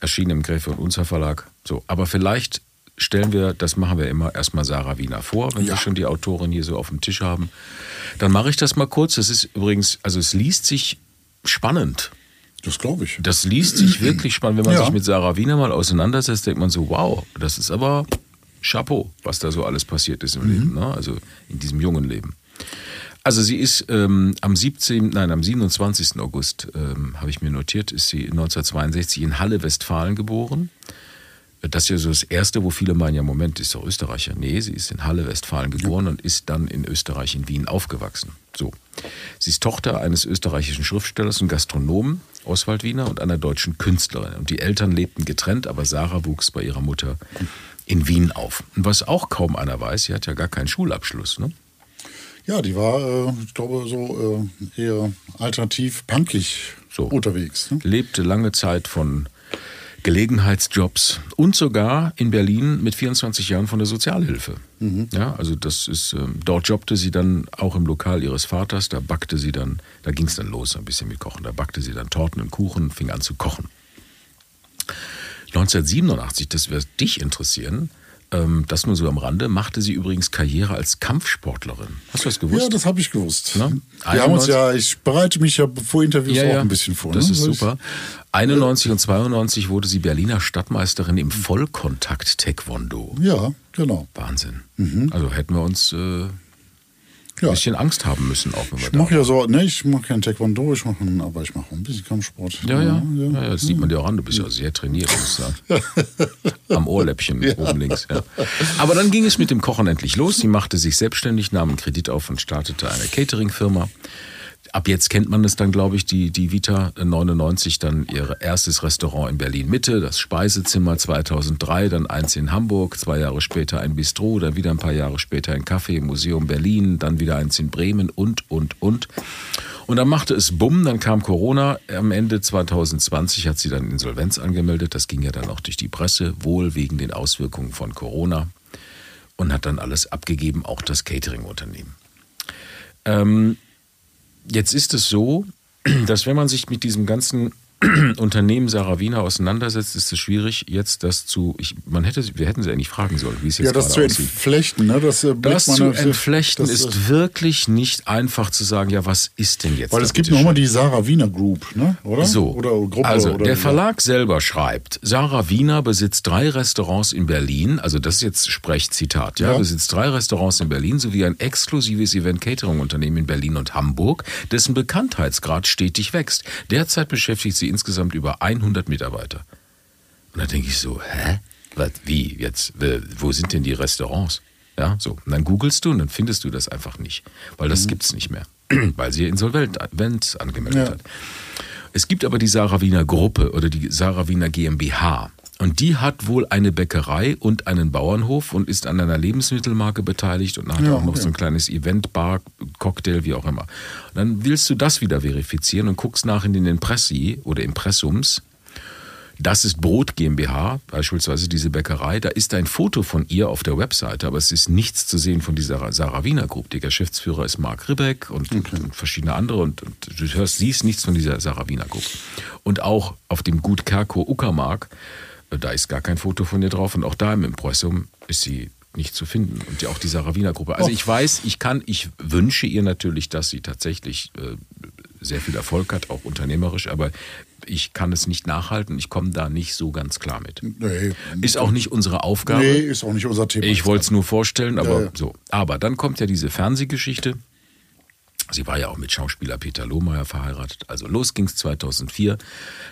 Erschienen im Gräfe und Unzer Verlag. So, aber vielleicht stellen wir, das machen wir immer, erstmal Sarah Wiener vor, wenn Ja. wir schon die Autorin hier so auf dem Tisch haben. Dann mache ich das mal kurz. Das ist übrigens, also es liest sich spannend. Das glaube ich. Das liest sich wirklich spannend. Wenn man Ja. sich mit Sarah Wiener mal auseinandersetzt, denkt man so, wow, das ist aber Chapeau, was da so alles passiert ist im Leben, ne? also in diesem jungen Leben. Also sie ist ähm, am 17., nein, am 27. August, ähm, habe ich mir notiert, ist sie 1962 in Halle, Westfalen geboren. Das ist ja so das Erste, wo viele meinen, ja Moment, ist doch Österreicher. Nee, sie ist in Halle, Westfalen geboren und ist dann in Österreich, in Wien aufgewachsen. So. Sie ist Tochter eines österreichischen Schriftstellers und Gastronomen, Oswald Wiener, und einer deutschen Künstlerin. Und die Eltern lebten getrennt, aber Sarah wuchs bei ihrer Mutter in Wien auf. Und was auch kaum einer weiß, sie hat ja gar keinen Schulabschluss. Ne? Ja, die war, äh, ich glaube, so äh, eher alternativ punkig So. unterwegs. Ne? lebte lange Zeit von Gelegenheitsjobs und sogar in Berlin mit 24 Jahren von der Sozialhilfe. Ja, also das ist, ähm, dort jobbte sie dann auch im Lokal ihres Vaters, da backte sie dann, da ging es dann los ein bisschen mit Kochen, da backte sie dann Torten und Kuchen, fing an zu kochen. 1987, das wird dich interessieren, ähm, das nur so am Rande, machte sie übrigens Karriere als Kampfsportlerin. Hast du das gewusst? Ja, das habe ich gewusst. Ne? Wir haben uns 91 ja, ich bereite mich ja vor Interviews auch ein bisschen vor. Das ne? ist super. 91 und 92 wurde sie Berliner Stadtmeisterin im Vollkontakt-Taekwondo. Ja, genau. Wahnsinn. Mhm. Also hätten wir uns äh, ein Ja. bisschen Angst haben müssen, auch wenn wir Ich mache ja so, ne, ich mache kein Taekwondo, ich mache, aber ich mache ein bisschen Kampfsport. Ja, ja, ja, ja, das sieht man dir auch an. Du bist ja sehr trainiert, muss ich sagen. (laughs) Am Ohrläppchen oben links. Ja. Aber dann ging es mit dem Kochen endlich los. Sie machte sich selbstständig, nahm einen Kredit auf und startete eine Catering-Firma. Ab jetzt kennt man es dann, glaube ich, die, die Vita 99, dann ihr erstes Restaurant in Berlin Mitte, das Speisezimmer 2003, dann eins in Hamburg, zwei Jahre später ein Bistro, dann wieder ein paar Jahre später ein Café im Museum Berlin, dann wieder eins in Bremen und, und, und. Und dann machte es Bumm, dann kam Corona. Am Ende 2020 hat sie dann Insolvenz angemeldet. Das ging ja dann auch durch die Presse, wohl wegen den Auswirkungen von Corona. Und hat dann alles abgegeben, auch das Catering-Unternehmen. Ähm, jetzt ist es so, (clears throat) dass wenn man sich mit diesem ganzen (clears throat) Unternehmen Sarah Wiener auseinandersetzt, ist es schwierig, jetzt das zu. Ich, man hätte, wir hätten sie eigentlich fragen sollen, wie es jetzt Ja, das zu entflechten. ne? Das, äh, Das zu entflechten das, ist wirklich nicht einfach zu sagen, ja, was ist denn jetzt? Weil es gibt nochmal die Sarah Wiener Group, ne? Oder? So, Oder Gruppe. also oder der Verlag selber schreibt, Sarah Wiener besitzt drei Restaurants in Berlin, also das ist jetzt Sprechzitat, ja, Ja. besitzt drei Restaurants in Berlin sowie ein exklusives Event-Catering-Unternehmen in Berlin und Hamburg, dessen Bekanntheitsgrad stetig wächst. Derzeit beschäftigt sie insgesamt über 100 Mitarbeiter. Und da denke ich so, hä? Was, wie jetzt? Wo sind denn die Restaurants? Ja, so. Und dann googelst du und dann findest du das einfach nicht, weil das gibt's nicht mehr, (clears throat) weil sie Insolvenz angemeldet Ja. hat. Es gibt aber die Sarah Wiener Gruppe oder die Sarah Wiener GmbH. Und die hat wohl eine Bäckerei und einen Bauernhof und ist an einer Lebensmittelmarke beteiligt und hat Ja, auch noch so ein ja. kleines Event, Bar, Cocktail, wie auch immer. Und dann willst du das wieder verifizieren und guckst nach in den Impressi oder Impressums. Das ist Brot GmbH, beispielsweise diese Bäckerei. Da ist ein Foto von ihr auf der Webseite, aber es ist nichts zu sehen von dieser Sarah Wiener Group. Der Geschäftsführer ist Marc Ribbeck und, und verschiedene andere und, und du hörst, siehst nichts von dieser Sarah Wiener Group. Und auch auf dem Gut Kerko Uckermark, da ist gar kein Foto von ihr drauf und auch da im Impressum ist sie nicht zu finden. Und ja auch die Sarah Wiener Gruppe. Also Oh. ich weiß, ich kann, ich wünsche ihr natürlich, dass sie tatsächlich äh, sehr viel Erfolg hat, auch unternehmerisch, aber ich kann es nicht nachhalten. Ich komme da nicht so ganz klar mit. Nee, Ist auch nicht unsere Aufgabe. nee, ist auch nicht unser Thema. Ich wollte es nur vorstellen, aber Ja, ja. so. Aber dann kommt ja diese Fernsehgeschichte. Sie war ja auch mit Schauspieler Peter Lohmeier verheiratet. Also los ging's 2004.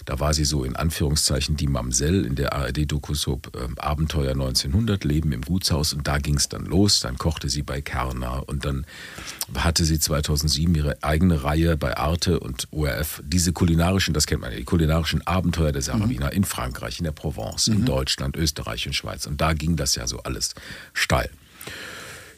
Da war sie so in Anführungszeichen die Mamsell in der ARD-Dokusop ähm, Abenteuer 1900, Leben im Gutshaus. Und da ging's dann los. Dann kochte sie bei Kerner und dann hatte sie 2007 ihre eigene Reihe bei Arte und ORF. Diese kulinarischen, das kennt man ja, die kulinarischen Abenteuer der Sarah Wiener in Frankreich, in der Provence, in Deutschland, Österreich und Schweiz. Und da ging das ja so alles steil.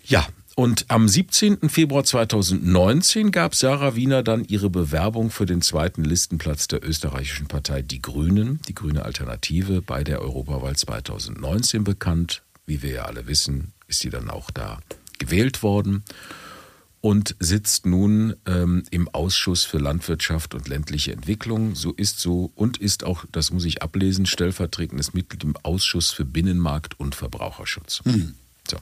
Ja, und am 17. Februar 2019 gab Sarah Wiener dann ihre Bewerbung für den zweiten Listenplatz der österreichischen Partei Die Grünen, die Grüne Alternative, bei der Europawahl 2019 bekannt. Wie wir ja alle wissen, ist sie dann auch da gewählt worden und sitzt nun ähm, im Ausschuss für Landwirtschaft und ländliche Entwicklung. So ist so und ist auch, das muss ich ablesen, stellvertretendes Mitglied im Ausschuss für Binnenmarkt und Verbraucherschutz. So.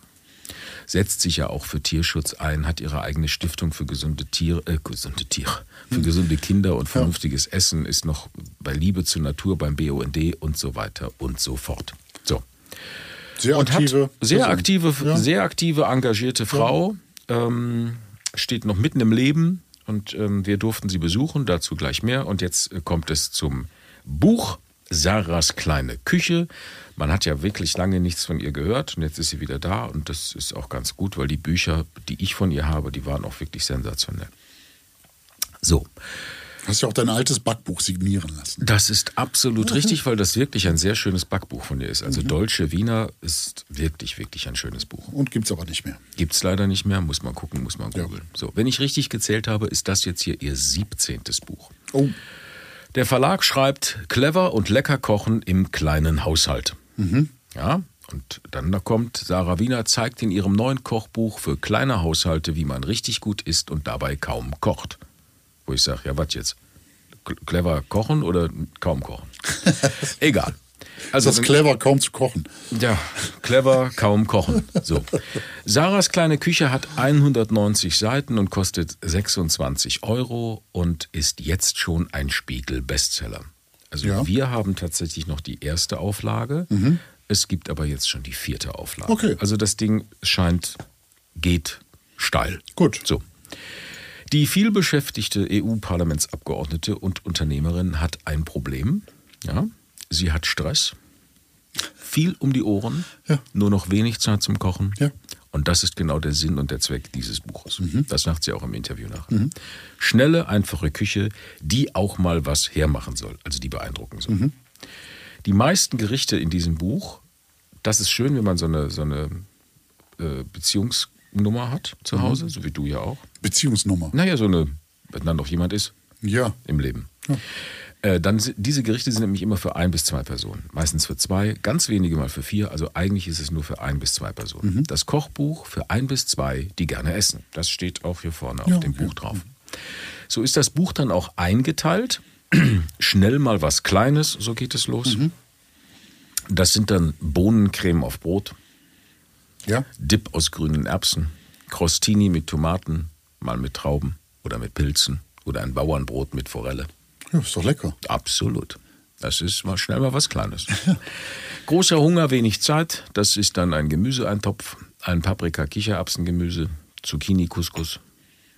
Setzt sich ja auch für Tierschutz ein, hat ihre eigene Stiftung für gesunde Tiere, äh, gesunde Tiere, für gesunde Kinder und vernünftiges Essen, ist noch bei Liebe zur Natur beim BUND und so weiter und so fort. So Sehr und aktive. sehr Person. aktive, Ja. sehr aktive, engagierte Frau. Ähm, steht noch mitten im Leben und ähm, wir durften sie besuchen, dazu gleich mehr. Und jetzt äh, kommt es zum Buch Sarahs kleine Küche. Man hat ja wirklich lange nichts von ihr gehört und jetzt ist sie wieder da und das ist auch ganz gut, weil die Bücher, die ich von ihr habe, die waren auch wirklich sensationell. So, Hast ja auch dein altes Backbuch signieren lassen. das ist absolut richtig, weil das wirklich ein sehr schönes Backbuch von ihr ist. Also Dolce Wiener ist wirklich, wirklich ein schönes Buch. Und gibt's aber nicht mehr. Gibt es leider nicht mehr, muss man gucken, muss man Ja. googeln. So, wenn ich richtig gezählt habe, ist das jetzt hier ihr 17. Buch. Oh, Der Verlag schreibt clever und lecker kochen im kleinen Haushalt. Ja, und dann da kommt Sarah Wiener zeigt in ihrem neuen Kochbuch für kleine Haushalte, wie man richtig gut isst und dabei kaum kocht. Wo ich sage, ja, was jetzt? Clever kochen oder kaum kochen? (laughs) Egal. ist das wenn- clever, kaum zu kochen. ja, clever, kaum kochen. So. Sarahs kleine Küche hat 190 Seiten und kostet 26 Euro und ist jetzt schon ein Spiegel-Bestseller. Also Ja. wir haben tatsächlich noch die erste Auflage. Es gibt aber jetzt schon die vierte Auflage. Okay. Also das Ding scheint, geht steil. Gut. So. Die vielbeschäftigte EU-Parlamentsabgeordnete und Unternehmerin hat ein Problem. Ja, sie hat Stress, viel um die Ohren, Ja. nur noch wenig Zeit zum Kochen. Ja. Und das ist genau der Sinn und der Zweck dieses Buches. Das sagt sie auch im Interview nach. Schnelle, einfache Küche, die auch mal was hermachen soll, also die beeindrucken soll. Die meisten Gerichte in diesem Buch, das ist schön, wenn man so eine, so eine äh, Beziehungsnummer hat zu Hause, so wie du ja auch. Beziehungsnummer. Naja, so eine, wenn dann noch jemand ist Ja. im Leben. Äh, dann diese Gerichte sind nämlich immer für ein bis zwei Personen. Meistens für zwei, ganz wenige mal für vier. Also eigentlich ist es nur für ein bis zwei Personen. Das Kochbuch für ein bis zwei, die gerne essen. Das steht auch hier vorne Ja, auf dem okay. Buch drauf. So ist das Buch dann auch eingeteilt. (clears throat) Schnell mal was Kleines, so geht es los. Das sind dann Bohnencreme auf Brot, Ja. Dip aus grünen Erbsen, Crostini mit Tomaten, mal mit Trauben oder mit Pilzen oder ein Bauernbrot mit Forelle. Ja, ist doch lecker. Absolut. Das ist mal schnell mal was Kleines. (laughs) Großer Hunger, wenig Zeit. Das ist dann ein Gemüseeintopf, ein Paprika-Kichererbsengemüse, Zucchini-Couscous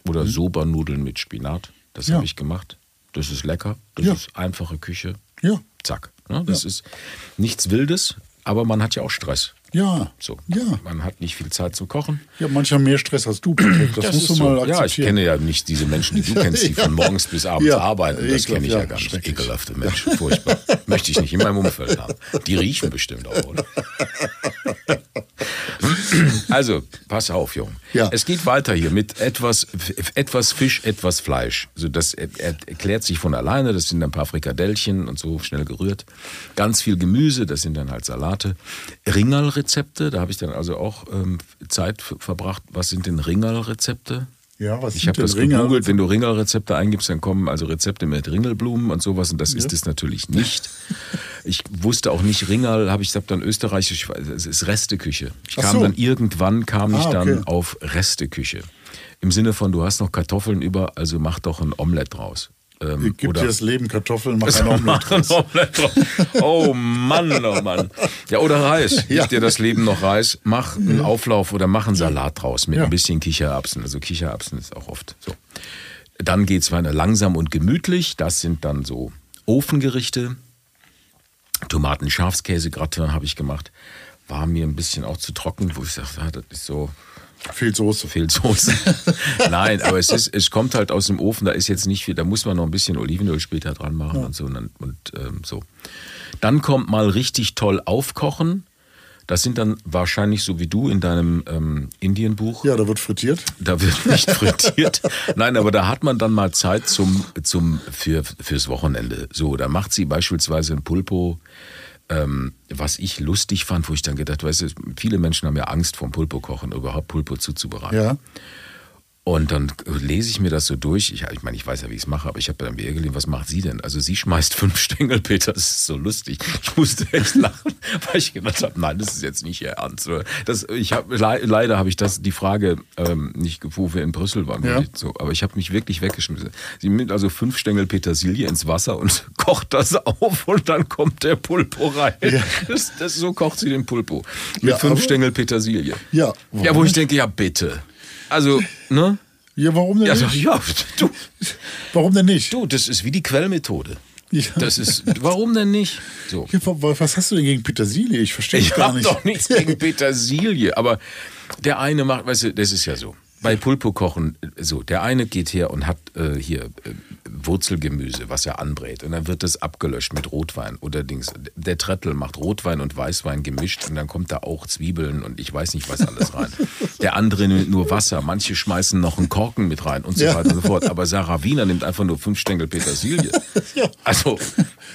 oder Soba-Nudeln mit Spinat. Das Ja. habe ich gemacht. Das ist lecker. Das Ja. ist einfache Küche. Ja. Zack. Das ist nichts Wildes, aber man hat ja auch Stress. Ja. So. Ja. Man hat nicht viel Zeit zum Kochen. Ja, mancher mehr Stress als du, Patrick. Das, musst du so. mal akzeptieren. Ja, ich kenne ja nicht diese Menschen, die du (laughs) kennst, die Ja. von morgens bis abends Ja, arbeiten. Das kenne ich ja, gar nicht. Ekelhafte Menschen, furchtbar. (laughs) Möchte ich nicht in meinem Umfeld haben. Die riechen bestimmt auch, oder? (laughs) Also, pass auf, Jung. Ja. Es geht weiter hier mit etwas, etwas Fisch, etwas Fleisch. Also das er, er erklärt sich von alleine. Das sind ein paar Frikadellchen und so schnell gerührt. Ganz viel Gemüse, das sind dann halt Salate. Ringerl-Rezepte, da habe ich dann also auch ähm, Zeit verbracht. Was sind denn Ringerl-Rezepte? Ja, was Ich habe das Ringer? gegoogelt, wenn du Ringerl-Rezepte eingibst, dann kommen also Rezepte mit Ringelblumen und sowas und das ist es natürlich nicht. Ich wusste auch nicht, Ringerl habe ich hab dann österreichisch, es ist Resteküche. Ich Ach kam so. dann irgendwann kam ich Ah, dann okay. auf Resteküche. Im Sinne von, du hast noch Kartoffeln über, also mach doch ein Omelett draus. Ähm, Gib oder- dir das Leben Kartoffeln, mach ein Mach ein draus. Omelett draus. Oh Mann, oh Mann. Ja, oder Reis. (laughs) Ja. Gib dir das Leben noch Reis, mach einen Auflauf oder mach einen Salat draus mit Ja. ein bisschen Kichererbsen. Also Kichererbsen ist auch oft so. Dann geht's weiter langsam und gemütlich. Das sind dann so Ofengerichte. Tomaten, Schafskäse, Gratin habe ich gemacht. War mir ein bisschen auch zu trocken, wo ich sagte, ah, das ist so, Viel Soße. viel Soße. (laughs) Nein, aber es ist, es kommt halt aus dem Ofen, da ist jetzt nicht viel, da muss man noch ein bisschen Olivenöl später dran machen und so und, dann- und ähm, so. Dann kommt mal richtig toll aufkochen. Das sind dann wahrscheinlich so wie du in deinem ähm, Indienbuch. Ja, da wird frittiert. Da wird nicht (laughs) frittiert. Nein, aber da hat man dann mal Zeit zum, zum, für, fürs Wochenende. So, da macht sie beispielsweise ein Pulpo, ähm, was ich lustig fand, wo ich dann gedacht, weißt du, viele Menschen haben ja Angst vom Pulpo kochen, überhaupt Pulpo zuzubereiten. Ja. Und dann lese ich mir das so durch. Ich, ich meine, ich weiß ja, wie ich es mache, aber ich habe dann mir gelesen, was macht sie denn? Also sie schmeißt (laughs) fünf Stängel, Peter, das ist so lustig. Ich musste echt lachen, (laughs) weil ich gedacht habe, nein, das ist jetzt nicht ihr Ernst. Das, ich hab, le leider habe ich das die Frage ähm, nicht, wo wir in Brüssel waren. Ja. So, aber ich habe mich wirklich weggeschmissen. Sie nimmt also fünf Stängel Petersilie ins Wasser und (laughs) kocht das auf und dann kommt der Pulpo rein. Das, das, so kocht sie den Pulpo. Mit Ja, fünf Stängel Petersilie. Ja, Ja, wo ich denke, ja bitte. Also, ne? Ja, warum denn Ja, nicht? ich, ja, du, Warum denn nicht? du, das ist wie die Quellmethode. Ja. Das ist, warum denn nicht? So. Ja, wa- was hast du denn gegen Petersilie? Ich verstehe Ich gar habe nicht. doch nichts gegen (laughs) Petersilie, aber der eine macht, weißt du, das ist ja so. Bei Pulpo kochen, so, der eine geht her und hat äh, hier äh, Wurzelgemüse, was er anbrät. Und dann wird das abgelöscht mit Rotwein oder Dings. Der Trettel macht Rotwein und Weißwein gemischt und dann kommt da auch Zwiebeln und ich weiß nicht was alles rein. Der andere nimmt nur Wasser, manche schmeißen noch einen Korken mit rein und so Ja. weiter und so fort. Aber Sarah Wiener nimmt einfach nur fünf Stängel Petersilie. (laughs) Also,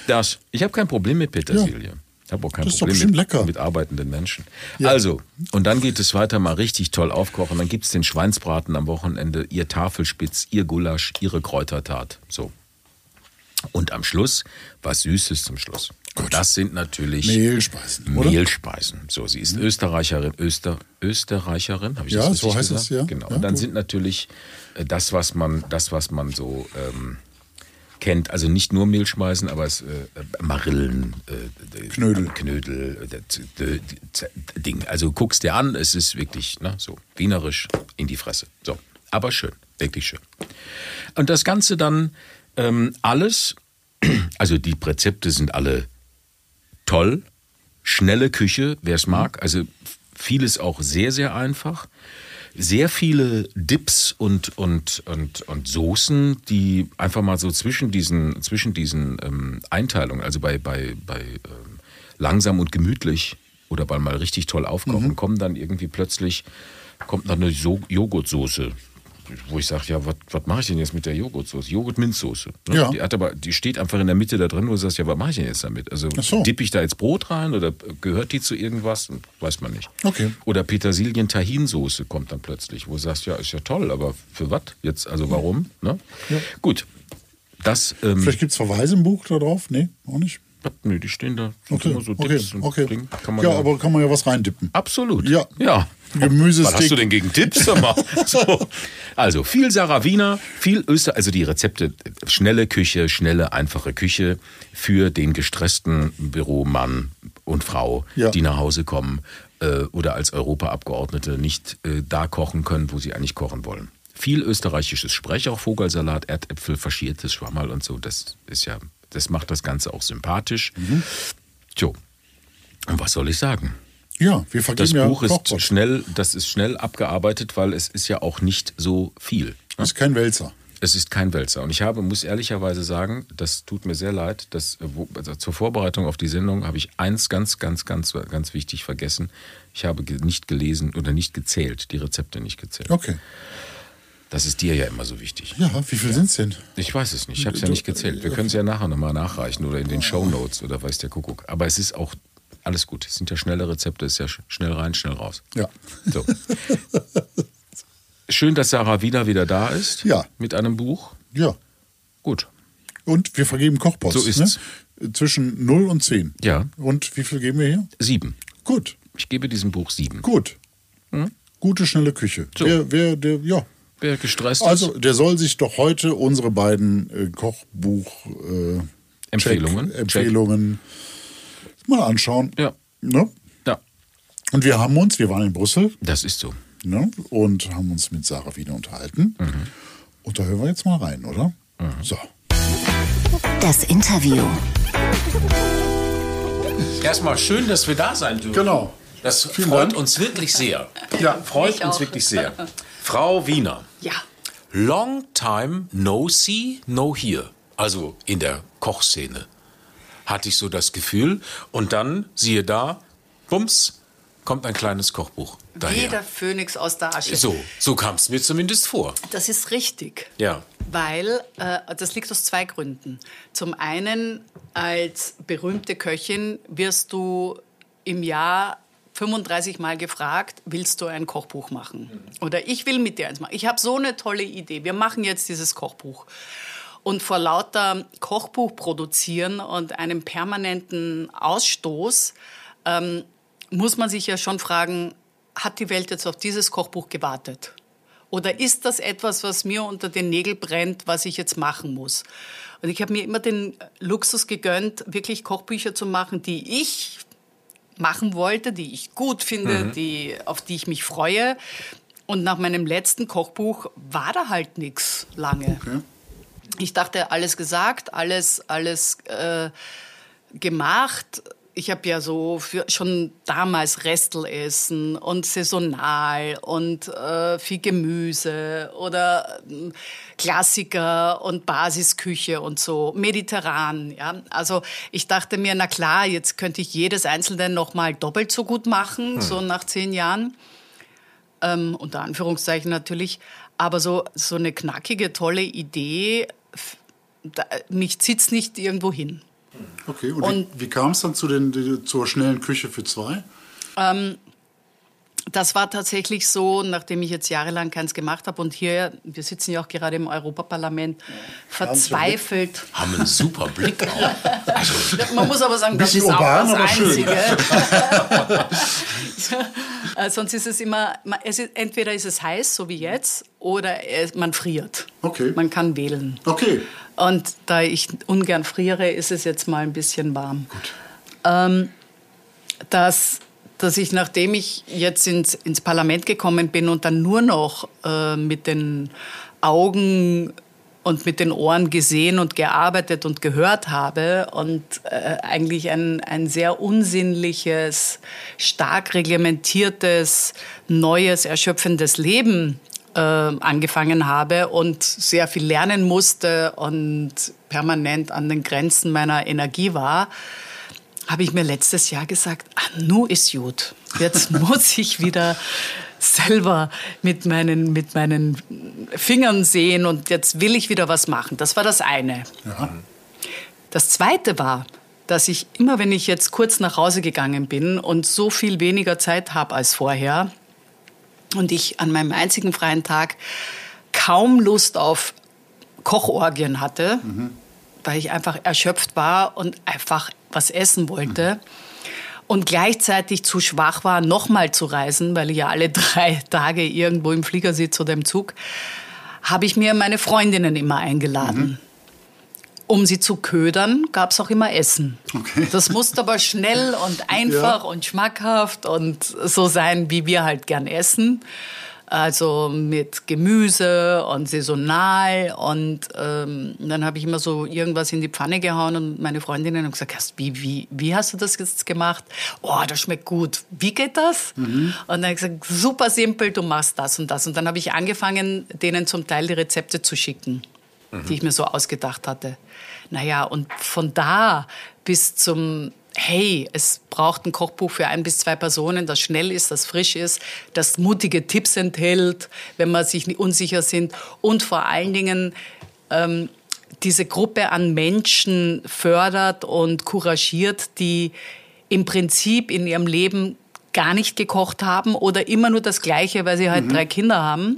das, ich habe kein Problem mit Petersilie. Ich habe auch kein Das ist doch Problem mit, lecker. mit arbeitenden Menschen. Ja. Also, und dann geht es weiter mal richtig toll aufkochen. Dann gibt's den Schweinsbraten am Wochenende, ihr Tafelspitz, ihr Gulasch, ihre Kräutertat. So. Und am Schluss was Süßes zum Schluss. Und das sind natürlich Mehlspeisen, oder? Mehlspeisen. So, sie ist Österreicherin, Öster, Österreicherin, habe ich Ja, das so richtig heißt gesagt? es, ja. Genau. Ja, und dann gut. sind natürlich äh, das, was man, das, was man so ähm, kennt, also nicht nur Mehlspeisen, aber es äh, Marillen, äh, Knödel. Knödel, äh, d- d- Ding. Also guckst dir an, es ist wirklich ne, so wienerisch in die Fresse. So, aber schön, wirklich schön. Und das Ganze dann ähm, alles, (clears throat) also die Rezepte sind alle toll, schnelle Küche, wer es mag. Also vieles auch sehr, sehr einfach. Sehr viele Dips und, und, und, und Soßen, die einfach mal so zwischen diesen, zwischen diesen ähm, Einteilungen, also bei, bei, bei ähm, langsam und gemütlich oder bei mal richtig toll aufkochen, kommen dann irgendwie plötzlich, kommt dann eine so Joghurtsoße. Wo ich sage, ja, was mache ich denn jetzt mit der Joghurtsoße? Joghurt-Minzsoße. Ne? Ja. Die, hat aber, die steht einfach in der Mitte da drin, wo du sagst, ja, was mache ich denn jetzt damit? Also so. dippe ich da jetzt Brot rein oder gehört die zu irgendwas? Weiß man nicht. Okay. Oder Petersilien-Tahinsoße kommt dann plötzlich, wo du sagst, ja, ist ja toll, aber für was jetzt? Also warum? Ne? Gut. Das, ähm, Vielleicht gibt es Verweise im Buch da drauf? Nee, auch nicht. nö, die stehen da. Okay, so okay, okay. Ding. Kann man ja, aber kann man ja was reindippen. Absolut. Ja. Ja. Gemüsestick. Was hast du denn gegen Tipps? (laughs) So. Also viel Saravina, viel Öster, also die Rezepte, schnelle Küche, schnelle, einfache Küche für den gestressten Büromann und Frau, Ja. die nach Hause kommen äh, oder als Europaabgeordnete nicht äh, da kochen können, wo sie eigentlich kochen wollen. Viel österreichisches Sprech, auch Vogelsalat, Erdäpfel, faschiertes Schwammerl und so. Das ist ja, das macht das Ganze auch sympathisch. Mhm. Tjo. Und was soll ich sagen? Ja, wir vergeben Das ja Buch ist schnell, das ist schnell abgearbeitet, weil es ist ja auch nicht so viel. Das ist kein Wälzer. Es ist kein Wälzer. Und ich habe, muss ehrlicherweise sagen, das tut mir sehr leid, dass also zur Vorbereitung auf die Sendung habe ich eins ganz, ganz, ganz, ganz wichtig vergessen. Ich habe nicht gelesen oder nicht gezählt, die Rezepte nicht gezählt. Okay. Das ist dir ja immer so wichtig. Ja, wie viel sind's denn? Ich weiß es nicht, ich habe es ja nicht gezählt. Wir können es ja nachher nochmal nachreichen oder in den Shownotes oder weiß der Kuckuck. Aber es ist auch alles gut. Es sind ja schnelle Rezepte, ist ja sch- schnell rein, schnell raus. Ja. So. (laughs) Schön, dass Sarah wieder wieder da ist. Ja. Mit einem Buch. Ja. Gut. Und wir vergeben Kochpots. So ist's. Ne? Zwischen 0 und 10. Ja. Und wie viel geben wir hier? Sieben. Gut. Ich gebe diesem Buch sieben. Gut. Gute, schnelle Küche. So. Wer, wer, der, ja. wer gestresst Also, der soll sich doch heute unsere beiden äh, Kochbuch äh, Empfehlungen. Check- Empfehlungen mal anschauen. Ja. Ne? Ja, Und wir haben uns, wir waren in Brüssel das ist so. ne? und haben uns mit Sarah wieder unterhalten. Und da hören wir jetzt mal rein, oder? So. Das Interview. Erstmal schön, dass wir da sein dürfen. Genau. Das Vielen freut Dank. uns wirklich sehr. Ja. Freut Mich uns auch. wirklich sehr. Frau Wiener, Ja. long time no see, no hear. Also in der Kochszene hatte ich so das Gefühl. Und dann, siehe da, bums, kommt ein kleines Kochbuch Wie daher. der Phönix aus der Asche. So, so kam es mir zumindest vor. Das ist richtig. Ja. Weil äh, das liegt aus zwei Gründen. Zum einen, als berühmte Köchin wirst du im Jahr 35 Mal gefragt, willst du ein Kochbuch machen? Oder ich will mit dir eins machen. Ich habe so eine tolle Idee. Wir machen jetzt dieses Kochbuch. Und vor lauter Kochbuch produzieren und einem permanenten Ausstoß ähm, muss man sich ja schon fragen, hat die Welt jetzt auf dieses Kochbuch gewartet? Oder ist das etwas, was mir unter den Nägeln brennt, was ich jetzt machen muss? Und ich habe mir immer den Luxus gegönnt, wirklich Kochbücher zu machen, die ich machen wollte, die ich gut finde, die, auf die ich mich freue. Und nach meinem letzten Kochbuch war da halt nichts lange. Okay. Ich dachte, alles gesagt, alles, alles äh, gemacht. Ich habe ja so für, schon damals Restelessen und saisonal und äh, viel Gemüse oder äh, Klassiker und Basisküche und so, mediterran. Ja? Also ich dachte mir, na klar, jetzt könnte ich jedes Einzelne noch mal doppelt so gut machen, so nach zehn Jahren ähm, unter Anführungszeichen natürlich, aber so, so eine knackige, tolle Idee, da, mich zieht's nicht irgendwo hin. Okay, und, Und- wie, wie kam es dann zu den, zur schnellen Küche für zwei? Das war tatsächlich so, nachdem ich jetzt jahrelang keins gemacht habe und hier, wir sitzen ja auch gerade im Europaparlament, verzweifelt. Haben einen super Blick auch. Also, Man muss aber sagen, das Bisschen ist auch urban, das aber schön. Einzige. (laughs) Äh, Sonst ist es immer, es ist, entweder ist es heiß, so wie jetzt, oder es, man friert. Okay. Man kann wählen. Okay. Und da ich ungern friere, ist es jetzt mal ein bisschen warm. Ähm, dass, dass ich, nachdem ich jetzt ins, ins Parlament gekommen bin und dann nur noch äh, mit den Augen und mit den Ohren gesehen und gearbeitet und gehört habe und äh, eigentlich ein, ein sehr unsinnliches, stark reglementiertes, neues, erschöpfendes Leben äh, angefangen habe und sehr viel lernen musste und permanent an den Grenzen meiner Energie war, habe ich mir letztes Jahr gesagt, ah, nu ist gut. Jetzt (laughs) muss ich wieder selber mit meinen, mit meinen Fingern sehen und jetzt will ich wieder was machen. Das war das eine. Ja. Das zweite war, dass ich immer, wenn ich jetzt kurz nach Hause gegangen bin und so viel weniger Zeit habe als vorher und ich an meinem einzigen freien Tag kaum Lust auf Kochorgien hatte, weil ich einfach erschöpft war und einfach was essen wollte. Und gleichzeitig zu schwach war, nochmal zu reisen, weil ich ja alle (laughs) drei Tage irgendwo im Flieger sitze oder im Zug, habe ich mir meine Freundinnen immer eingeladen. Um sie zu ködern, gab es auch immer Essen. Okay. Das musste aber schnell und (laughs) einfach und schmackhaft und so sein, wie wir halt gern essen. Also mit Gemüse und saisonal. Und ähm, dann habe ich immer so irgendwas in die Pfanne gehauen und meine Freundinnen haben gesagt, "Hast- wie, wie, wie hast du das jetzt gemacht? Oh, das schmeckt gut. Wie geht das? Und dann habe ich gesagt, super simpel, du machst das und das. Und dann habe ich angefangen, denen zum Teil die Rezepte zu schicken die ich mir so ausgedacht hatte. Naja, und von da bis zum, hey, es braucht ein Kochbuch für ein bis zwei Personen, das schnell ist, das frisch ist, das mutige Tipps enthält, wenn man sich nicht unsicher sind. Und vor allen Dingen ähm, diese Gruppe an Menschen fördert und couragiert, die im Prinzip in ihrem Leben gar nicht gekocht haben oder immer nur das Gleiche, weil sie halt drei Kinder haben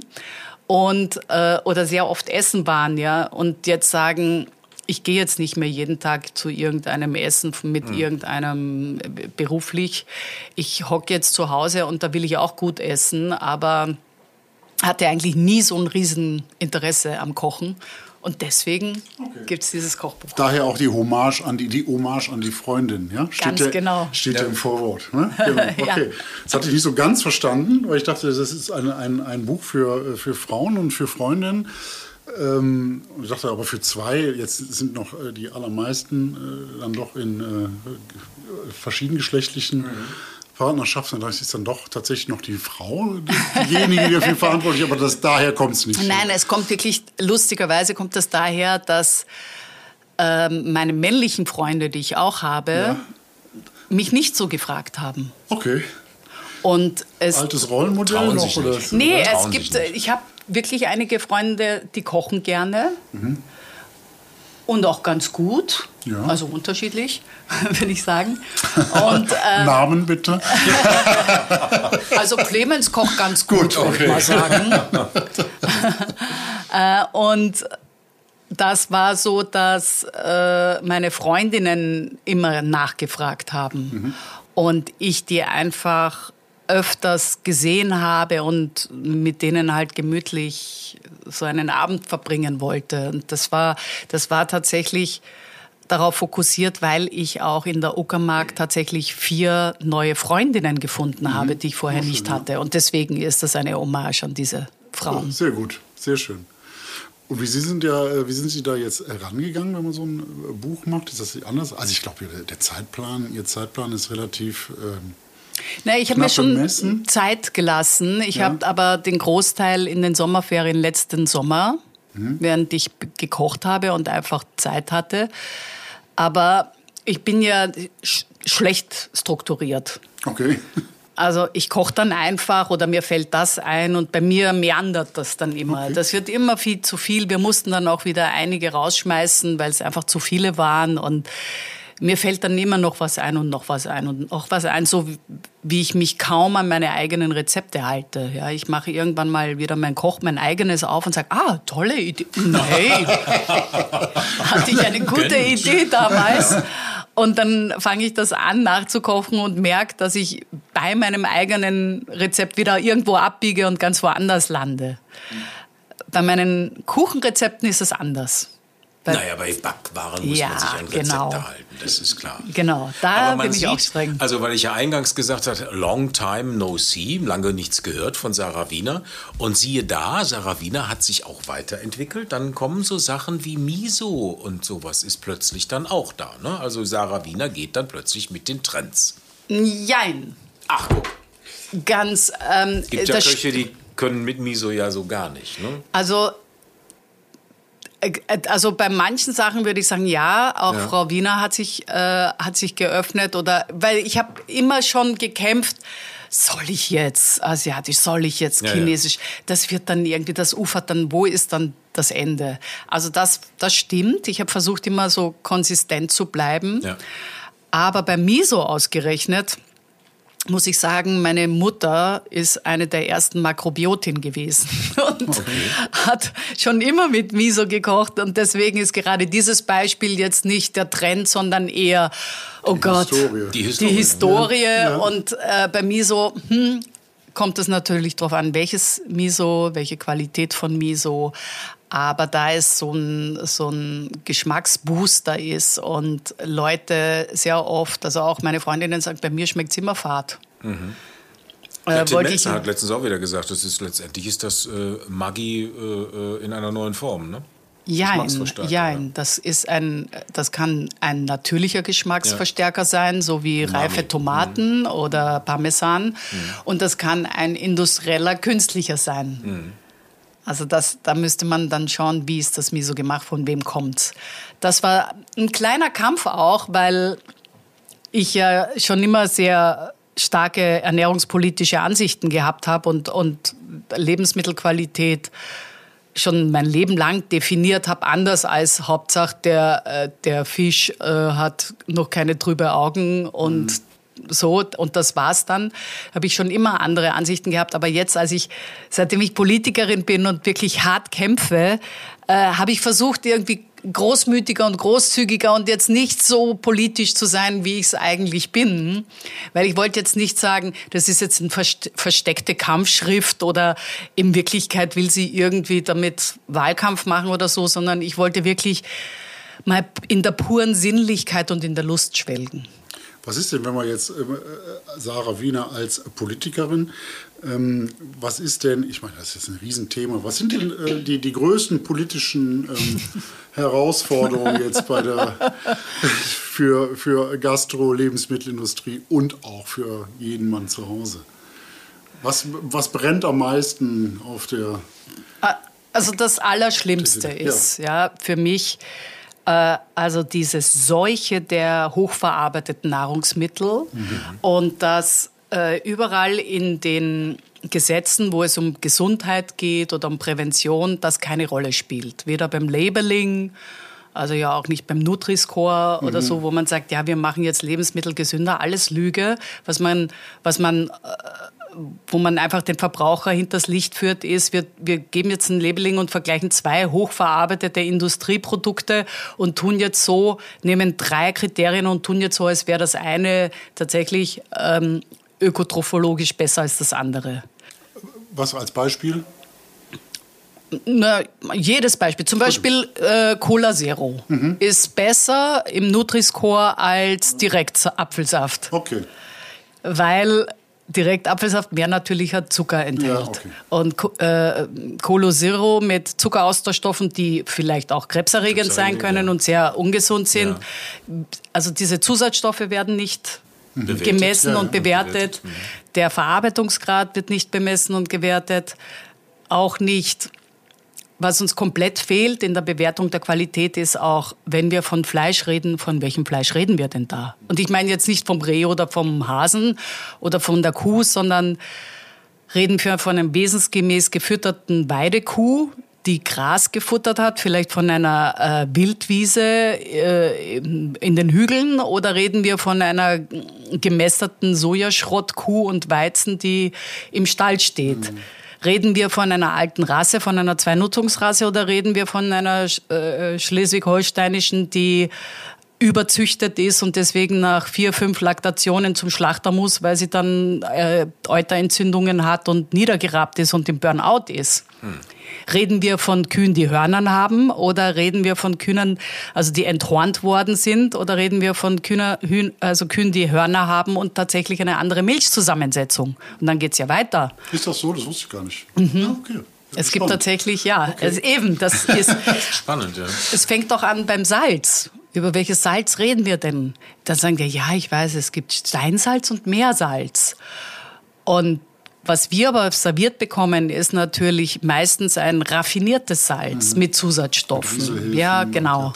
und äh, oder sehr oft essen waren, ja, und jetzt sagen, ich gehe jetzt nicht mehr jeden Tag zu irgendeinem Essen mit irgendeinem äh, beruflich. Ich hocke jetzt zu Hause und da will ich auch gut essen, aber hatte eigentlich nie so ein Rieseninteresse am Kochen. Und deswegen okay. gibt es dieses Kochbuch. Daher auch die Hommage an die, die Hommage an die Freundin, ja? Steht ganz ja, genau. Steht ja, im Vorwort. Ne? Genau. (laughs) Okay. ja. Das hatte ich nicht so ganz verstanden, weil ich dachte, das ist ein, ein, ein Buch für, für Frauen und für Freundinnen. Ähm, ich dachte aber für zwei, jetzt sind noch äh, die allermeisten äh, dann doch in äh, verschiedengeschlechtlichen mhm. Partnerschaften. Da ist dann doch tatsächlich noch die Frau diejenige, die dafür verantwortlich ist, aber das, daher kommt es nicht. Nein, es kommt wirklich, lustigerweise kommt das daher, dass ähm, meine männlichen Freunde, die ich auch habe, ja. mich nicht so gefragt haben. Okay. Und es Altes Rollenmodell noch? Oder? Nee, es gibt, ich habe wirklich einige Freunde, die kochen gerne. Mhm. Und auch ganz gut. Ja. Also unterschiedlich, (laughs) würde ich sagen. Und, (laughs) ähm, Namen bitte. (laughs) also Clemens kocht ganz gut, gut okay. würde ich mal sagen. äh, und das war so, dass äh, meine Freundinnen immer nachgefragt haben. Mhm. Und ich die einfach öfters gesehen habe und mit denen halt gemütlich so einen Abend verbringen wollte. Und das war, das war tatsächlich darauf fokussiert, weil ich auch in der Uckermark tatsächlich vier neue Freundinnen gefunden mhm. habe, die ich vorher nicht hatte. Und deswegen ist das eine Hommage an diese Frauen. Oh, sehr gut, sehr schön. Und wie, Sie sind ja, äh, wie sind Sie da jetzt herangegangen, wenn man so ein äh, Buch macht? Ist das anders? Also ich glaube, der Zeitplan, Ihr Zeitplan ist relativ ähm, na, ich habe mir schon Messen. Zeit gelassen. Ich ja. habe aber den Großteil in den Sommerferien letzten Sommer, mhm. während ich gekocht habe und einfach Zeit hatte. Aber ich bin ja sch schlecht strukturiert. Okay. Also ich koche dann einfach oder mir fällt das ein und bei mir meandert das dann immer. Okay. Das wird immer viel zu viel. Wir mussten dann auch wieder einige rausschmeißen, weil es einfach zu viele waren und mir fällt dann immer noch was ein und noch was ein und noch was ein, so wie ich mich kaum an meine eigenen Rezepte halte. Ja, ich mache irgendwann mal wieder mein Koch, mein eigenes auf und sage, ah, tolle Idee. Hey, (laughs) hatte ich eine gute Idee damals. Und dann fange ich das an nachzukochen und merke, dass ich bei meinem eigenen Rezept wieder irgendwo abbiege und ganz woanders lande. Bei meinen Kuchenrezepten ist es anders. Weil, naja, bei Backwaren muss ja, man sich an Rezepte genau. halten, das ist klar. Genau, da bin ich auch streng. Also, weil ich ja eingangs gesagt habe, long time no see, lange nichts gehört von Sarah Wiener. Und siehe da, Sarah Wiener hat sich auch weiterentwickelt. Dann kommen so Sachen wie Miso und sowas ist plötzlich dann auch da. Ne? Also, Sarah Wiener geht dann plötzlich mit den Trends. Jein. Ach, guck. Ganz. Ähm, gibt ja Köche, die können mit Miso ja so gar nicht. Ne? Also also bei manchen Sachen würde ich sagen, ja, auch ja. Frau Wiener hat sich, äh, hat sich geöffnet oder, weil ich habe immer schon gekämpft, soll ich jetzt asiatisch, soll ich jetzt chinesisch? Ja, ja. Das wird dann irgendwie, das ufert dann, wo ist dann das Ende? Also das, das stimmt. Ich habe versucht, immer so konsistent zu bleiben. Aber bei Miso ausgerechnet, muss ich sagen, meine Mutter ist eine der ersten Makrobiotin gewesen (laughs) und okay. hat schon immer mit Miso gekocht und deswegen ist gerade dieses Beispiel jetzt nicht der Trend, sondern eher, oh die Gott, Historie. Die Historie. Die Historie. Ja. Und äh, bei Miso hm, kommt es natürlich darauf an, welches Miso, welche Qualität von Miso aber da es so ein, so ein Geschmacksbooster ist und Leute sehr oft, also auch meine Freundinnen sagen, bei mir schmeckt es immer fad. Mhm. Äh, Tim Melzer hat letztens auch wieder gesagt, das ist letztendlich ist das äh, Maggi äh, äh in einer neuen Form, ne? Jein, jein. Das ist ein, das kann ein natürlicher Geschmacksverstärker ja. sein, so wie Mami. reife Tomaten mhm. oder Parmesan. Mhm. Und das kann ein industrieller, künstlicher sein. Mhm. Also das, da müsste man dann schauen, wie ist das Miso gemacht, von wem kommt's. Das war ein kleiner Kampf auch, weil ich ja schon immer sehr starke ernährungspolitische Ansichten gehabt habe und, und Lebensmittelqualität schon mein Leben lang definiert habe, anders als Hauptsache der, äh, der Fisch äh, hat noch keine trübe Augen und mhm so und das war's dann. Habe ich schon immer andere Ansichten gehabt, aber jetzt, als ich, seitdem ich Politikerin bin und wirklich hart kämpfe, äh, habe ich versucht, irgendwie großmütiger und großzügiger und jetzt nicht so politisch zu sein, wie ich es eigentlich bin. Weil ich wollte jetzt nicht sagen, das ist jetzt eine versteckte Kampfschrift oder in Wirklichkeit will sie irgendwie damit Wahlkampf machen oder so, sondern ich wollte wirklich mal in der puren Sinnlichkeit und in der Lust schwelgen. Was ist denn, wenn man jetzt äh, Sarah Wiener als Politikerin, ähm, was ist denn, ich meine, das ist ein Riesenthema, was sind denn äh, die, die größten politischen ähm, (laughs) Herausforderungen jetzt bei der, (laughs) für, für Gastro, Lebensmittelindustrie und auch für jeden Mann zu Hause? Was, was brennt am meisten auf der... Also das Allerschlimmste ist ja für mich also diese Seuche der hochverarbeiteten Nahrungsmittel mhm. und dass äh, überall in den Gesetzen, wo es um Gesundheit geht oder um Prävention, das keine Rolle spielt. Weder beim Labeling, also ja auch nicht beim Nutri-Score mhm. oder so, wo man sagt, ja, wir machen jetzt Lebensmittel gesünder, alles Lüge, was man, was man äh, wo man einfach den Verbraucher hinters Licht führt, ist, wir, wir geben jetzt ein Labeling und vergleichen zwei hochverarbeitete Industrieprodukte und tun jetzt so, nehmen drei Kriterien und tun jetzt so, als wäre das eine tatsächlich ähm, ökotrophologisch besser als das andere. Was als Beispiel? Na, jedes Beispiel. Zum Beispiel äh, Cola Zero mhm. ist besser im Nutri-Score als Direktapfelsaft. Okay. Weil direkt Apfelsaft mehr natürlicher Zucker enthält. Ja, okay. Und äh, Colo Zero mit Zuckeraustauschstoffen, die vielleicht auch krebserregend sein können ja. und sehr ungesund sind. Ja. Also diese Zusatzstoffe werden nicht bewertet. gemessen und bewertet. bewertet. Mhm. Der Verarbeitungsgrad wird nicht bemessen und gewertet. Auch nicht was uns komplett fehlt in der Bewertung der Qualität ist auch, wenn wir von Fleisch reden, von welchem Fleisch reden wir denn da? Und ich meine jetzt nicht vom Reh oder vom Hasen oder von der Kuh, sondern reden wir von einem wesensgemäß gefütterten Weidekuh, die Gras gefuttert hat, vielleicht von einer äh, Wildwiese äh, in den Hügeln, oder reden wir von einer gemästerten Sojaschrottkuh und Weizen, die im Stall steht? Mhm. Reden wir von einer alten Rasse, von einer Zweinutzungsrasse oder reden wir von einer äh, schleswig-holsteinischen, die überzüchtet ist und deswegen nach vier, fünf Laktationen zum Schlachter muss, weil sie dann äh, Euterentzündungen hat und niedergerappt ist und im Burnout ist. Hm. Reden wir von Kühen, die Hörnern haben oder reden wir von Kühen, also die enthornt worden sind oder reden wir von Kühner, Hühn, also Kühen, die Hörner haben und tatsächlich eine andere Milchzusammensetzung? Und dann geht es ja weiter. Ist das so? Das wusste ich gar nicht. Mhm. Ja, okay. Es spannend. gibt tatsächlich, ja, okay. also eben, das (laughs) ist spannend, ja. Es fängt doch an beim Salz. Über welches Salz reden wir denn? Dann sagen wir, ja, ich weiß, es gibt Steinsalz und Meersalz. Und was wir aber serviert bekommen, ist natürlich meistens ein raffiniertes Salz mhm. mit Zusatzstoffen. Ja, genau.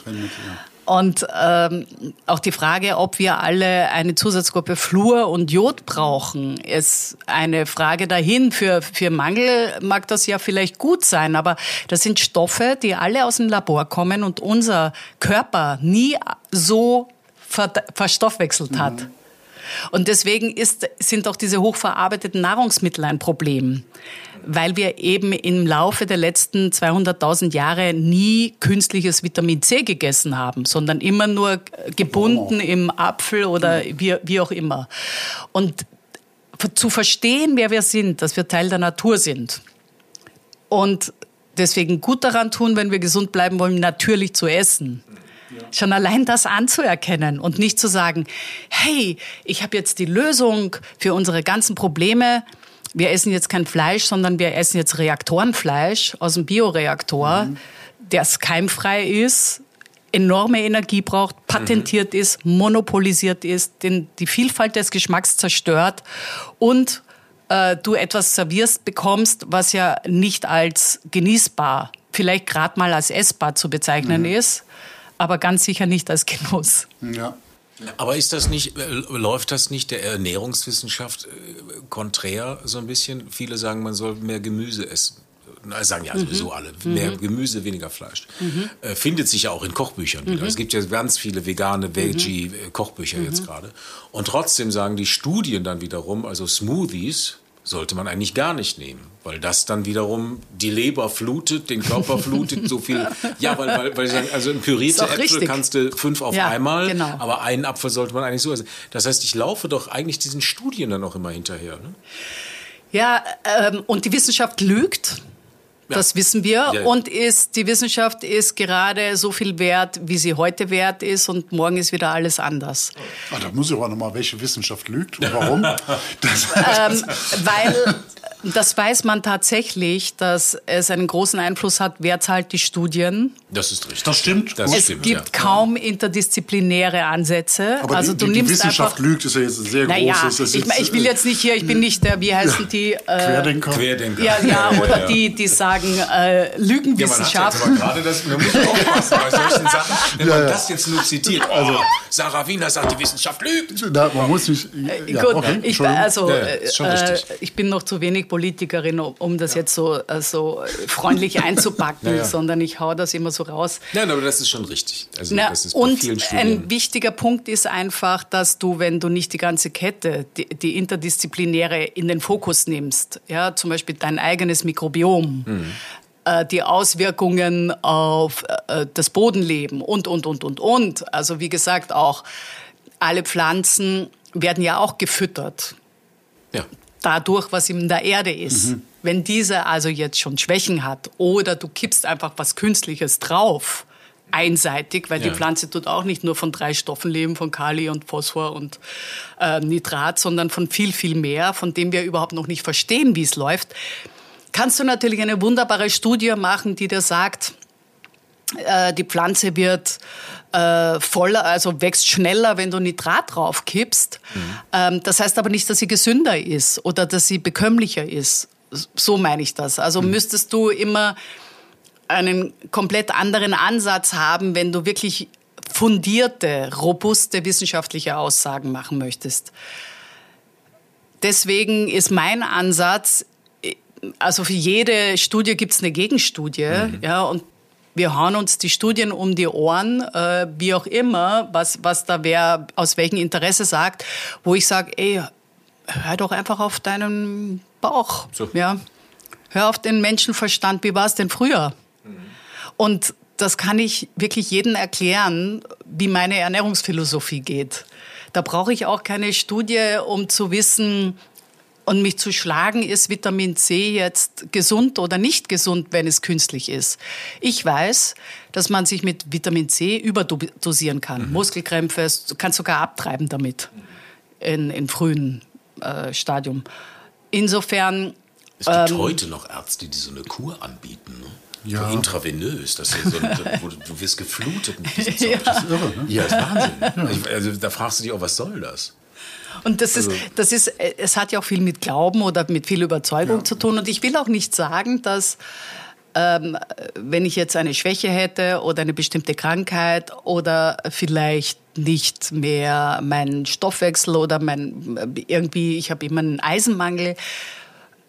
Und ähm, auch die Frage, ob wir alle eine Zusatzgruppe Fluor und Jod brauchen, ist eine Frage dahin. Für, für Mangel mag das ja vielleicht gut sein, aber das sind Stoffe, die alle aus dem Labor kommen und unser Körper nie so ver verstoffwechselt mhm. Und deswegen ist, sind auch diese hochverarbeiteten Nahrungsmittel ein Problem, weil wir eben im Laufe der letzten 200.000 Jahre nie künstliches Vitamin C gegessen haben, sondern immer nur gebunden im Apfel oder wie, wie auch immer. Und zu verstehen, wer wir sind, dass wir Teil der Natur sind und deswegen gut daran tun, wenn wir gesund bleiben wollen, natürlich zu essen Schon allein das anzuerkennen und nicht zu sagen, hey, ich habe jetzt die Lösung für unsere ganzen Probleme. Wir essen jetzt kein Fleisch, sondern wir essen jetzt Reaktorenfleisch aus dem Bioreaktor, mhm. das keimfrei ist, enorme Energie braucht, patentiert mhm. ist, monopolisiert ist, den, die Vielfalt des Geschmacks zerstört und äh, du etwas servierst bekommst, was ja nicht als genießbar, vielleicht gerade mal als essbar zu bezeichnen mhm. ist aber ganz sicher nicht als Genuss. Ja. Aber ist das nicht, äh, läuft das nicht der Ernährungswissenschaft äh, konträr so ein bisschen? Viele sagen, man soll mehr Gemüse essen. Na, sagen ja mhm. sowieso alle. Mehr mhm. Gemüse, weniger Fleisch. Mhm. Äh, findet sich ja auch in Kochbüchern wieder. Mhm. Es gibt ja ganz viele vegane, mhm. Veggie-Kochbücher jetzt gerade. Und trotzdem sagen die Studien dann wiederum, also Smoothies, sollte man eigentlich gar nicht nehmen, weil das dann wiederum die Leber flutet, den Körper flutet, so viel. (laughs) Ja, weil, weil, weil ich sagen, also in pürierte Äpfel richtig. kannst du fünf auf ja, einmal, genau. aber einen Apfel sollte man eigentlich so essen. Das heißt, ich laufe doch eigentlich diesen Studien dann auch immer hinterher. Ne? Ja, ähm, und die Wissenschaft lügt. Ja. Das wissen wir. Ja. Und ist, die Wissenschaft ist gerade so viel wert, wie sie heute wert ist. Und morgen ist wieder alles anders. Ah, da muss ich aber nochmal, welche Wissenschaft lügt und warum? (laughs) ähm, weil das weiß man tatsächlich, dass es einen großen Einfluss hat, wer zahlt die Studien. Das ist richtig. Das stimmt. Das es stimmt, gibt ja. kaum interdisziplinäre Ansätze. Aber also die, du die, nimmst die Wissenschaft einfach, lügt, ist ja jetzt ein sehr naja, großes. Ich, ich, will jetzt nicht hier, ich bin nicht der, wie heißen die? Äh, Querdenker. Querdenker. Ja, ja, oder die, die sagen äh, Lügenwissenschaft. Ja, man gerade das, man muss aufpassen bei solchen Sachen, wenn man das jetzt nur zitiert. Also, Sarah Wiener sagt, die Wissenschaft lügt. Da, man muss nicht. Äh, ja, Gut, okay, ich, also, äh, ich bin noch zu wenig Politikerin, um das jetzt so, äh, so freundlich (laughs) einzupacken, ja, ja. sondern ich hau das immer so raus. Nein, aber das ist schon richtig. Also, Na, das ist bei und ein wichtiger Punkt ist einfach, dass du, wenn du nicht die ganze Kette, die, die interdisziplinäre in den Fokus nimmst, ja, zum Beispiel dein eigenes Mikrobiom, mhm äh, die Auswirkungen auf äh, das Bodenleben und, und, und, und, und. Also wie gesagt, auch alle Pflanzen werden ja auch gefüttert. Ja dadurch, was in der Erde ist. Mhm. Wenn diese also jetzt schon Schwächen hat oder du kippst einfach was Künstliches drauf, einseitig, weil ja. die Pflanze tut auch nicht nur von drei Stoffen leben, von Kali und Phosphor und äh, Nitrat, sondern von viel, viel mehr, von dem wir überhaupt noch nicht verstehen, wie es läuft, kannst du natürlich eine wunderbare Studie machen, die dir sagt, äh, die Pflanze wird äh, voller, also wächst schneller, wenn du Nitrat drauf kippst. Mhm. Ähm, das heißt aber nicht, dass sie gesünder ist oder dass sie bekömmlicher ist. So meine ich das. Also mhm. müsstest du immer einen komplett anderen Ansatz haben, wenn du wirklich fundierte, robuste wissenschaftliche Aussagen machen möchtest. Deswegen ist mein Ansatz, also für jede Studie gibt es eine Gegenstudie, mhm. ja, und wir hauen uns die Studien um die Ohren, äh, wie auch immer, was, was da wer aus welchem Interesse sagt, wo ich sage, ey, hör doch einfach auf deinen Bauch. So. Ja. Hör auf den Menschenverstand, wie war es denn früher? Mhm. Und das kann ich wirklich jedem erklären, wie meine Ernährungsphilosophie geht. Da brauche ich auch keine Studie, um zu wissen, und mich zu schlagen, ist Vitamin C jetzt gesund oder nicht gesund, wenn es künstlich ist. Ich weiß, dass man sich mit Vitamin C überdosieren kann. Mhm. Muskelkrämpfe, du kannst sogar abtreiben damit in, in frühen äh, Stadium. Insofern. Es gibt ähm, heute noch Ärzte, die so eine Kur anbieten. Ne? Ja. So intravenös, das so, (laughs) wo du, du wirst geflutet mit (laughs) diesem Zeug. Ja. Das ist irre, ne? Ja, das ist Wahnsinn. Ja. Also, da fragst du dich auch, was soll das? Und das ist, also das ist, es hat ja auch viel mit Glauben oder mit viel Überzeugung ja. zu tun. Und ich will auch nicht sagen, dass ähm, wenn ich jetzt eine Schwäche hätte oder eine bestimmte Krankheit oder vielleicht nicht mehr meinen Stoffwechsel oder mein irgendwie, ich habe immer einen Eisenmangel.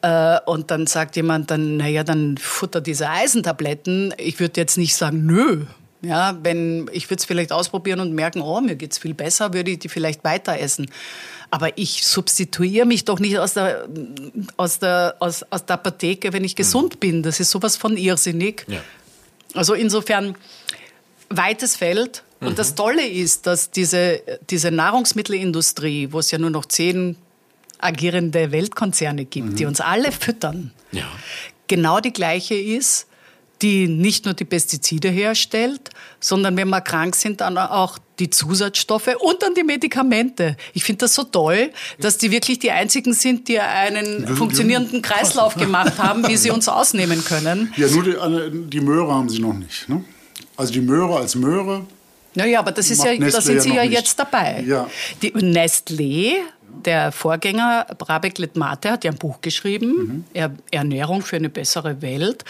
Äh, und dann sagt jemand dann, naja, dann futter diese Eisentabletten. Ich würde jetzt nicht sagen, nö, ja, wenn ich würde es vielleicht ausprobieren und merken, oh, mir geht es viel besser, würde ich die vielleicht weiter essen. Aber ich substituiere mich doch nicht aus der, aus der, aus, aus der Apotheke, wenn ich mhm. gesund bin. Das ist sowas von irrsinnig. Ja. Also insofern weites Feld. Und mhm. das Tolle ist, dass diese, diese Nahrungsmittelindustrie, wo es ja nur noch zehn agierende Weltkonzerne gibt, mhm. die uns alle füttern, ja. genau die gleiche ist die nicht nur die Pestizide herstellt, sondern wenn wir krank sind, dann auch die Zusatzstoffe und dann die Medikamente. Ich finde das so toll, dass die wirklich die einzigen sind, die einen funktionierenden Kreislauf (laughs) gemacht haben, wie sie uns ausnehmen können. Ja, nur die, die Möhre haben sie noch nicht. Ne? Also die Möhre als Möhre. Naja, aber das ist ja, da sind sie ja, ja jetzt dabei. Ja. Die Nestlé der Vorgänger Brabeck Letmate hat ja ein Buch geschrieben, mhm. Ernährung für eine bessere Welt,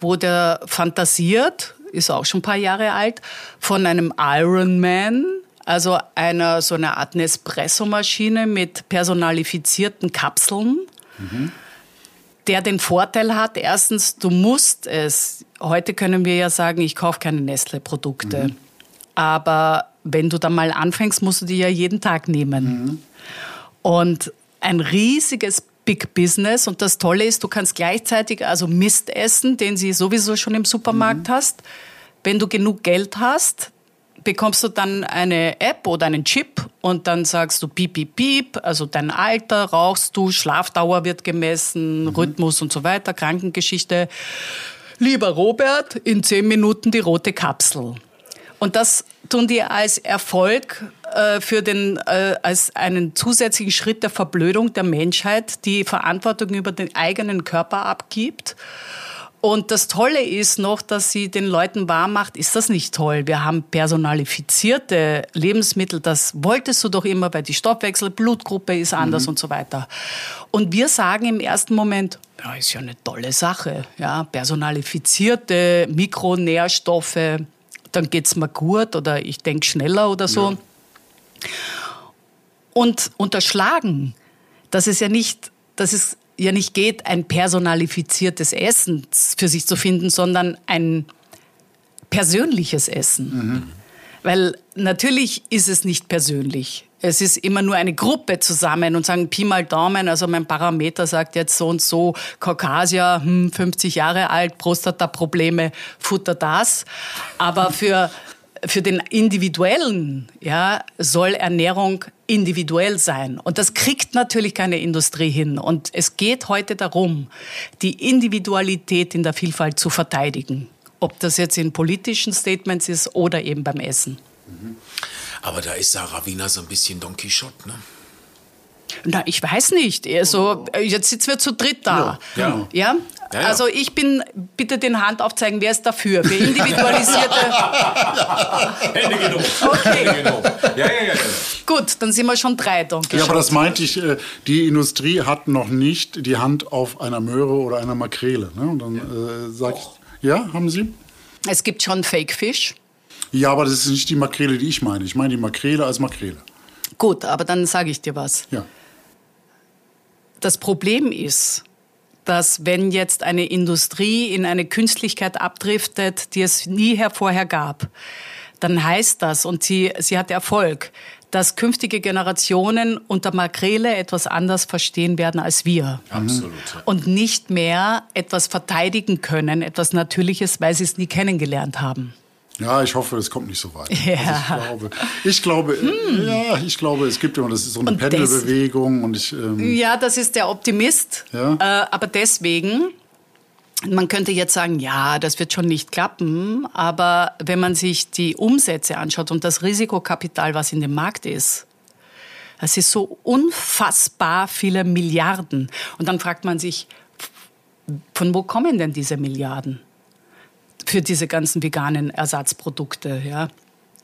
wo der fantasiert, ist auch schon ein paar Jahre alt, von einem Ironman, also einer so einer Art Nespresso-Maschine mit personalifizierten Kapseln. Mhm. Der den Vorteil hat, erstens, du musst es. Heute können wir ja sagen, ich kaufe keine Nestle-Produkte. Mhm. Aber wenn du dann mal anfängst, musst du die ja jeden Tag nehmen. Mhm. Und ein riesiges Big Business. Und das Tolle ist, du kannst gleichzeitig also Mist essen, den sie sowieso schon im Supermarkt mhm. hast. Wenn du genug Geld hast, bekommst du dann eine App oder einen Chip und dann sagst du piep, piep, piep, also dein Alter, rauchst du, Schlafdauer wird gemessen, mhm. Rhythmus und so weiter, Krankengeschichte. Lieber Robert, in zehn Minuten die rote Kapsel. Und das tun die als Erfolg äh, für den, äh, als einen zusätzlichen Schritt der Verblödung der Menschheit, die Verantwortung über den eigenen Körper abgibt. Und das Tolle ist noch, dass sie den Leuten wahr macht, ist das nicht toll? Wir haben personalifizierte Lebensmittel, das wolltest du doch immer, weil die Stoffwechsel, Blutgruppe ist anders mhm. und so weiter. Und wir sagen im ersten Moment, ja, ist ja eine tolle Sache, ja, personalifizierte Mikronährstoffe, dann geht's mir gut oder ich denke schneller oder so. Ja. Und unterschlagen, dass es ja nicht, dass es ja nicht geht, ein personalifiziertes Essen für sich zu finden, sondern ein persönliches Essen. Mhm. Weil natürlich ist es nicht persönlich. Es ist immer nur eine Gruppe zusammen und sagen Pi mal Daumen, also mein Parameter sagt jetzt so und so, Kaukasier, hm, 50 Jahre alt, Prostata-Probleme, futter das. Aber für, für den Individuellen ja, soll Ernährung individuell sein. Und das kriegt natürlich keine Industrie hin. Und es geht heute darum, die Individualität in der Vielfalt zu verteidigen. Ob das jetzt in politischen Statements ist oder eben beim Essen. Mhm. Aber da ist Sarah Wiener so ein bisschen Don Quixote, ne? Na, ich weiß nicht. Also, jetzt sitzen wir zu dritt da. Ja. ja. ja? Ja, ja. Also ich bin, bitte den Hand aufzeigen, wer ist dafür? Für individualisierte... (laughs) Hände genug. Okay. Hände genug. Ja, ja, ja, Gut, dann sind wir schon drei. Danke ja, aber das meinte ich, äh, die Industrie hat noch nicht die Hand auf einer Möhre oder einer Makrele. Ne? Und dann äh, sage ich, ja, haben Sie? Es gibt schon Fake Fish. Ja, aber das ist nicht die Makrele, die ich meine. Ich meine die Makrele als Makrele. Gut, aber dann sage ich dir was. Ja. Das Problem ist, dass wenn jetzt eine Industrie in eine Künstlichkeit abdriftet, die es nie vorher gab, dann heißt das, und sie, sie hat Erfolg, dass künftige Generationen unter Makrele etwas anders verstehen werden als wir. Absolut. Und nicht mehr etwas verteidigen können, etwas Natürliches, weil sie es nie kennengelernt haben. Ja, ich hoffe, es kommt nicht so weit. Ja. Also ich glaube, ich glaube, hm. ja, ich glaube, es gibt immer, das ist so eine und Pendelbewegung und ich. Ähm, ja, das ist der Optimist. Ja? Äh, aber deswegen, man könnte jetzt sagen, ja, das wird schon nicht klappen, aber wenn man sich die Umsätze anschaut und das Risikokapital, was in dem Markt ist, das ist so unfassbar viele Milliarden. Und dann fragt man sich, von wo kommen denn diese Milliarden? Für diese ganzen veganen Ersatzprodukte, ja,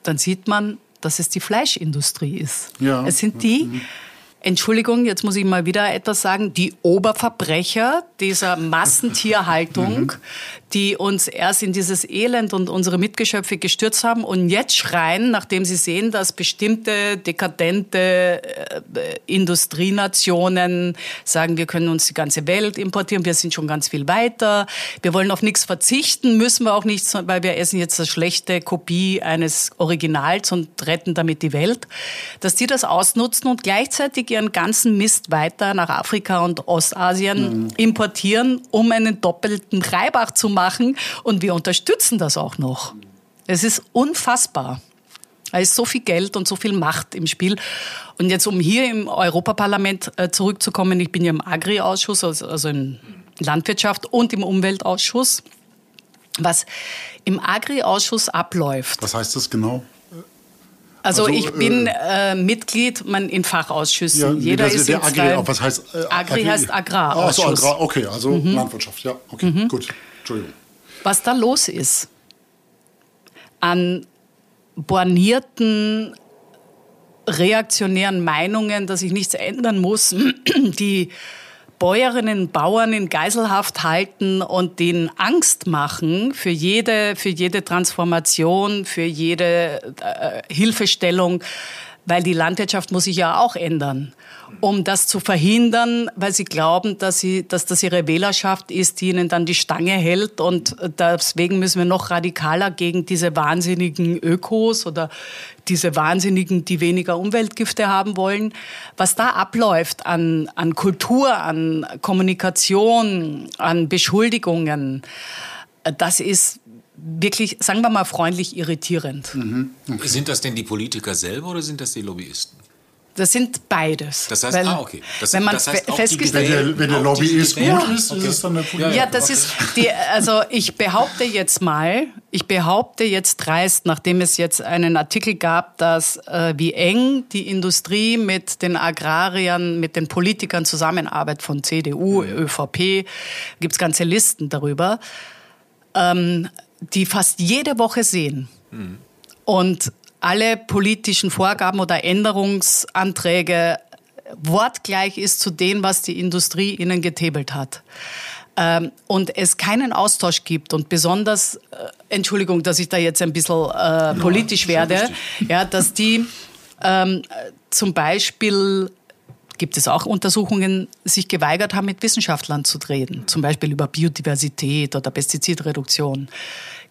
dann sieht man, dass es die Fleischindustrie ist. Ja. Es sind die, mhm. Entschuldigung, jetzt muss ich mal wieder etwas sagen, die Oberverbrecher dieser Massentierhaltung, mhm. (laughs) die uns erst in dieses Elend und unsere Mitgeschöpfe gestürzt haben und jetzt schreien, nachdem sie sehen, dass bestimmte dekadente äh, Industrienationen sagen, wir können uns die ganze Welt importieren, wir sind schon ganz viel weiter, wir wollen auf nichts verzichten, müssen wir auch nicht, weil wir essen jetzt eine schlechte Kopie eines Originals und retten damit die Welt, dass die das ausnutzen und gleichzeitig ihren ganzen Mist weiter nach Afrika und Ostasien mhm. importieren, um einen doppelten Reibach zu machen. Und wir unterstützen das auch noch. Es ist unfassbar. Da ist so viel Geld und so viel Macht im Spiel. Und jetzt, um hier im Europaparlament äh, zurückzukommen, ich bin ja im Agri-Ausschuss, also, im Landwirtschaft und im Umweltausschuss. Was im Agri-Ausschuss abläuft. Was heißt das genau? Also, also ich bin äh, äh, Mitglied man, in Fachausschüssen. Ja, Jeder ist der Agri, was heißt äh, Agri? Agri heißt Agrarausschuss. Ach so, Agrar, okay, also mhm. Landwirtschaft, ja, okay, mhm. gut, Entschuldigung. Was da los ist an bornierten reaktionären Meinungen, dass ich nichts ändern muss, (clears throat) die Bäuerinnen und Bauern in Geiselhaft halten und denen Angst machen für jede, für jede Transformation, für jede äh, Hilfestellung. Weil die Landwirtschaft muss sich ja auch ändern, um das zu verhindern, weil sie glauben, dass, sie, dass das ihre Wählerschaft ist, die ihnen dann die Stange hält und deswegen müssen wir noch radikaler gegen diese wahnsinnigen Ökos oder diese Wahnsinnigen, die weniger Umweltgifte haben wollen. Was da abläuft an, an Kultur, an Kommunikation, an Beschuldigungen, das ist wirklich, sagen wir mal freundlich, irritierend. Mhm. Okay. Sind das denn die Politiker selber oder sind das die Lobbyisten? Das sind beides. Das heißt, Weil, ah, okay. Das, wenn man das heißt festgestellt wenn der, wenn der Lobbyist gut ist, okay. ist es dann der Politiker. Ja, das okay. ist die, also ich behaupte jetzt mal, ich behaupte jetzt dreist, nachdem es jetzt einen Artikel gab, dass äh, wie eng die Industrie mit den Agrariern, mit den Politikern zusammenarbeitet von CDU, mhm. ÖVP, gibt's ganze Listen darüber. Ähm, die fast jede Woche sehen. Mhm. Und alle politischen Vorgaben oder Änderungsanträge wortgleich ist zu dem, was die Industrie ihnen getabelt hat. Ähm, und es keinen Austausch gibt und besonders, äh, Entschuldigung, dass ich da jetzt ein bisschen äh, politisch ja, werde, ja, dass die ähm, zum Beispiel gibt es auch Untersuchungen, sich geweigert haben, mit Wissenschaftlern zu reden, zum Beispiel über Biodiversität oder Pestizidreduktion,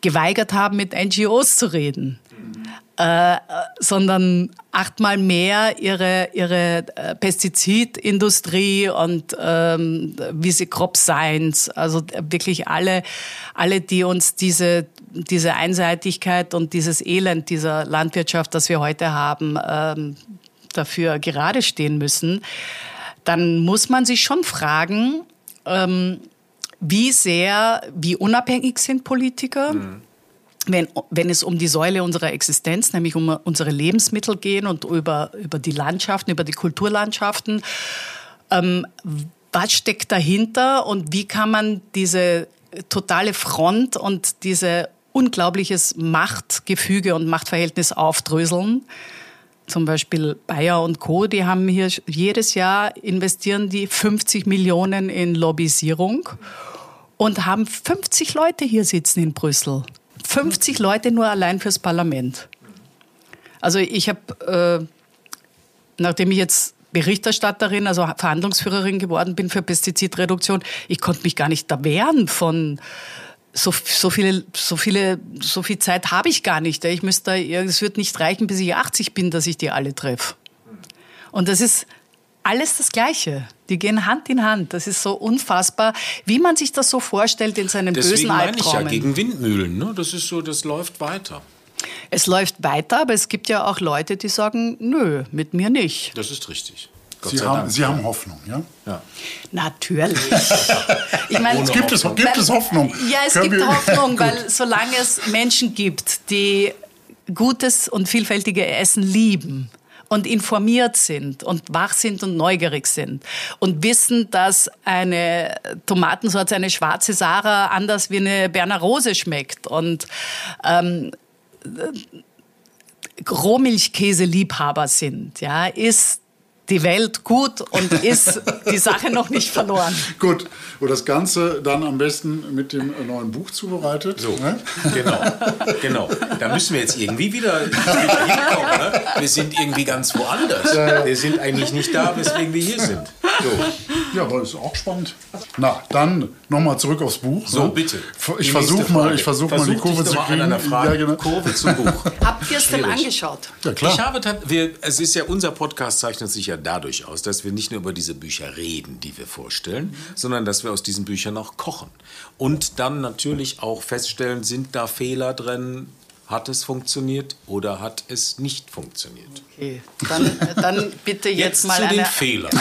geweigert haben, mit NGOs zu reden, äh, sondern achtmal mehr ihre, ihre äh, Pestizidindustrie und ähm, wie sie Crop Science, also wirklich alle, alle, die uns diese, diese Einseitigkeit und dieses Elend dieser Landwirtschaft, das wir heute haben, ähm, dafür gerade stehen müssen, dann muss man sich schon fragen, ähm, wie sehr, wie unabhängig sind Politiker. Mhm. Wenn, wenn es um die Säule unserer Existenz, nämlich um unsere Lebensmittel gehen und über, über die Landschaften, über die Kulturlandschaften, ähm, was steckt dahinter und wie kann man diese totale Front und diese unglaubliches Machtgefüge und Machtverhältnis aufdröseln? Zum Beispiel Bayer und Co., die haben hier jedes Jahr investieren die 50 Millionen in Lobbyisierung und haben 50 Leute hier sitzen in Brüssel. 50 Leute nur allein fürs Parlament. Also ich habe, äh, nachdem ich jetzt Berichterstatterin, also Verhandlungsführerin geworden bin für Pestizidreduktion, ich konnte mich gar nicht da wehren von so, so viele, so viele, so viel Zeit habe ich gar nicht. Ich müsste, es wird nicht reichen, bis ich 80 bin, dass ich die alle treffe. Und das ist alles das Gleiche. Die gehen Hand in Hand. Das ist so unfassbar, wie man sich das so vorstellt in seinen Deswegen bösen Albträumen. Deswegen meine ich ja gegen Windmühlen. Ne? Das ist so, das läuft weiter. Es läuft weiter, aber es gibt ja auch Leute, die sagen, nö, mit mir nicht. Das ist richtig. Sie haben, Sie haben Hoffnung, ja? ja. Natürlich. (laughs) ich meine, es gibt, es, gibt es Hoffnung? Ja, es Können gibt Hoffnung, (laughs) weil solange es Menschen gibt, die gutes und vielfältige Essen lieben, und informiert sind und wach sind und neugierig sind und wissen, dass eine Tomatensorte, eine schwarze Sarah anders wie eine Berner Rose schmeckt und ähm, Rohmilchkäse-Liebhaber sind, ja, ist die Welt gut und ist die Sache noch nicht verloren. (laughs) Gut, und das Ganze dann am besten mit dem neuen Buch zubereitet. So, ne? genau, genau. Da müssen wir jetzt irgendwie wieder, wieder hinkommen. Ne? Wir sind irgendwie ganz woanders. Wir sind eigentlich nicht da, weswegen wir hier sind. So. Ja, aber ist auch spannend. Na, dann nochmal zurück aufs Buch. So, ne? bitte. Ich versuche mal, ich versuch mal die Kurve zu kriegen. An Frage. Ja, genau. Kurve zum Buch. Habt ihr es denn angeschaut? Ja, klar. Ich habe, wir, es ist ja, unser Podcast zeichnet sich ja ja dadurch aus, dass wir nicht nur über diese Bücher reden, die wir vorstellen, sondern dass wir aus diesen Büchern auch kochen. Und dann natürlich auch feststellen, sind da Fehler drin, hat es funktioniert oder hat es nicht funktioniert? Okay, dann, dann bitte jetzt, jetzt mal zu eine... den Fehlern. (laughs)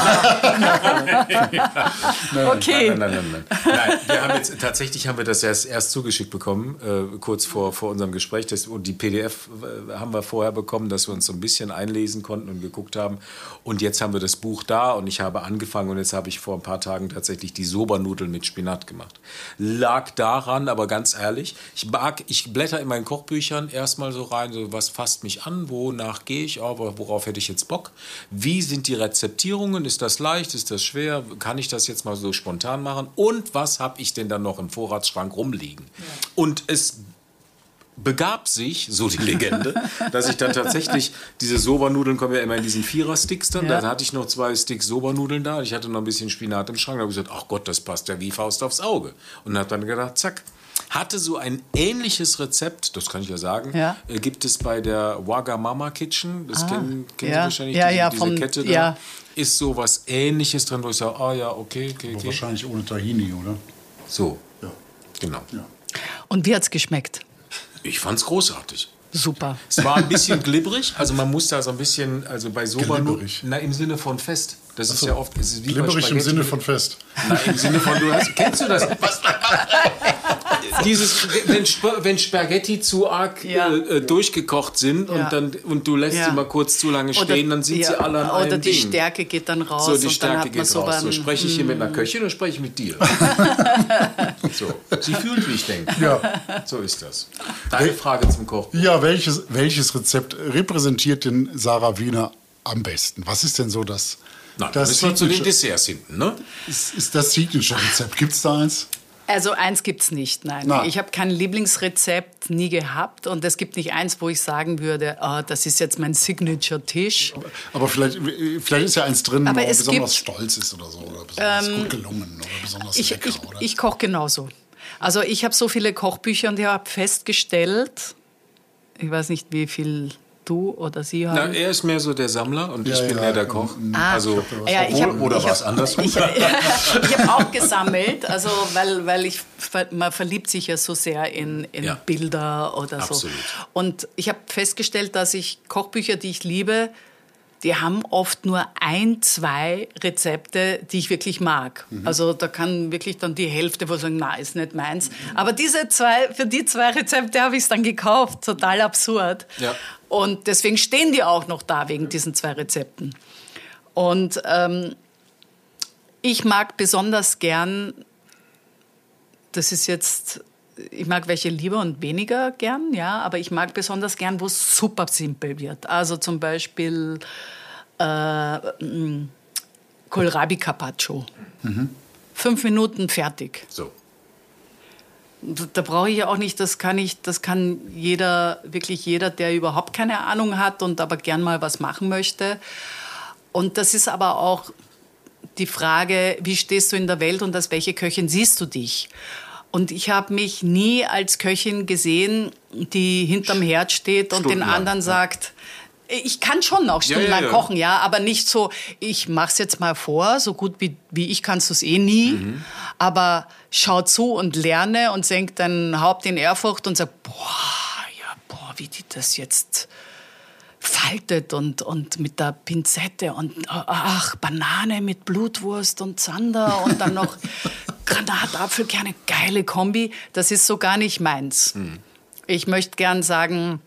okay. Nein, nein, nein, nein, nein. wir haben jetzt, tatsächlich haben wir das erst, erst zugeschickt bekommen, äh, kurz vor, vor unserem Gespräch. Das, und die PDF äh, haben wir vorher bekommen, dass wir uns so ein bisschen einlesen konnten und geguckt haben. Und jetzt haben wir das Buch da und ich habe angefangen und jetzt habe ich vor ein paar Tagen tatsächlich die Sobernudeln mit Spinat gemacht. Lag daran, aber ganz ehrlich, ich mag, ich blätter in meinen Kochbüchern Büchern erstmal so rein, so was fasst mich an, wonach gehe ich, aber worauf hätte ich jetzt Bock? Wie sind die Rezeptierungen? Ist das leicht? Ist das schwer? Kann ich das jetzt mal so spontan machen? Und was habe ich denn dann noch im Vorratsschrank rumliegen? Ja. Und es begab sich, so die Legende, (laughs) dass ich dann tatsächlich, diese Sobernudeln kommen ja immer in diesen Vierer-Sticks dann, Ja. da hatte ich noch zwei Sticks Sobernudeln da, ich hatte noch ein bisschen Spinat im Schrank, da habe ich gesagt, ach Gott, das passt ja wie Faust aufs Auge. Und habe dann gedacht, zack. Hatte so ein ähnliches Rezept, das kann ich ja sagen, Ja. äh, gibt es bei der Wagamama Kitchen, das kennen, kennen ja. Sie wahrscheinlich, Ja, diese, ja, diese vom- Kette da. ja. Ist so was ähnliches drin, wo ich sage, ah ja, okay, okay, Aber okay. wahrscheinlich ohne Tahini, oder? So, Ja. genau. Und wie hat's geschmeckt? Ich fand's großartig. Super. Es war ein bisschen glibberig, also man muss da so ein bisschen, also bei Sobernudeln, Glibberig. na im Sinne von fest. Das ist so. ja oft, es ist wie bei Glibberig im. Sinne von fest. Nein, im Sinne von, du hast, kennst du das? (laughs) Was, dieses, wenn, Sp wenn Spaghetti zu arg Ja. äh, äh, durchgekocht sind Ja. und, dann, und du lässt Ja. sie mal kurz zu lange stehen, dann sind ja, sie alle an Oder einem die Ding. Stärke geht dann raus So, die und dann Stärke hat man geht so raus. So, spreche ich hier mit einer Köchin oder spreche ich mit dir? (laughs) so, sie fühlt, wie ich denke. Ja. So ist das. Deine Frage zum Koch. Ja, welches, welches Rezept repräsentiert denn Sarah Wiener am besten? Was ist denn so das? Na, dann das müssen wir zu den Desserts hinten, ne? ist, ist das Signature-Rezept? Gibt es da eins? Also eins gibt's nicht, nein. Na. Ich habe kein Lieblingsrezept nie gehabt und es gibt nicht eins, wo ich sagen würde, ah, das ist jetzt mein Signature-Tisch. Aber vielleicht, vielleicht ist ja eins drin, Aber wo es besonders gibt- Ähm, stolz ist oder so. Oder besonders gut gelungen oder besonders Ich, lecker. ich, oder? ich koche genauso. Also ich habe so viele Kochbücher und ich habe festgestellt, ich weiß nicht, wie viel du oder sie haben. Na, er ist mehr so der Sammler und ich Ja, bin ja, mehr der. Koch. Ah. Also, Ja, ich hab- oder ich was andersrum. Ich, (laughs) ich habe auch gesammelt, also weil, weil ich, man verliebt sich ja so sehr in, in Ja. Bilder oder so. Absolut. Und ich habe festgestellt, dass ich Kochbücher, die ich liebe, die haben oft nur ein, zwei Rezepte, die ich wirklich mag. Mhm. Also da kann wirklich dann die Hälfte, wo sagen, na, ist nicht meins. Aber diese zwei, für die zwei Rezepte habe ich es dann gekauft. Total absurd. Ja. Und deswegen stehen die auch noch da wegen diesen zwei Rezepten. Und ähm, ich mag besonders gern, das ist jetzt, ich mag welche lieber und weniger gern, ja, aber ich mag besonders gern, wo es super simpel wird. Also zum Beispiel äh, mh, Kohlrabi Carpaccio. Fünf Minuten fertig. so. Da brauche ich ja auch nicht, das kann ich, das kann jeder, wirklich jeder, der überhaupt keine Ahnung hat und aber gern mal was machen möchte. Und das ist aber auch die Frage, wie stehst du in der Welt und als welche Köchin siehst du dich? Und ich habe mich nie als Köchin gesehen, die hinterm Herd steht und den Stundenlang, anderen sagt, ich kann schon auch Ja, ja, stundenlang ja. kochen, ja, aber nicht so, ich mach's jetzt mal vor, so gut wie, wie ich kannst du es eh nie, Mhm. aber schau zu und lerne und senk dein Haupt in Ehrfurcht und sag, boah, ja, boah, wie die das jetzt faltet und, und mit der Pinzette und ach, Banane mit Blutwurst und Zander und dann noch (laughs) Granatapfelkerne, geile Kombi, das ist so gar nicht meins. Ich möchte gern sagen,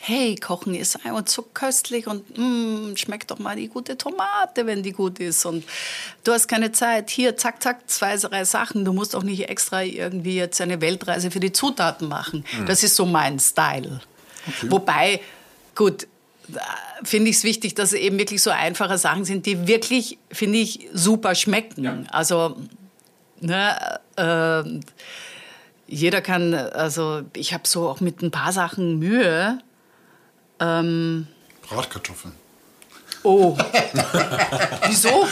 hey, Kochen ist einfach so köstlich und mm, schmeckt doch mal die gute Tomate, wenn die gut ist. Und du hast keine Zeit. Hier, zack, zack, zwei, drei Sachen. Du musst auch nicht extra irgendwie jetzt eine Weltreise für die Zutaten machen. Das ist so mein Style. Wobei, gut, finde ich es wichtig, dass es eben wirklich so einfache Sachen sind, die wirklich, finde ich, super schmecken. Also, ne, äh, jeder kann, also ich habe so auch mit ein paar Sachen Mühe. Bratkartoffeln. Oh. (laughs) Wieso?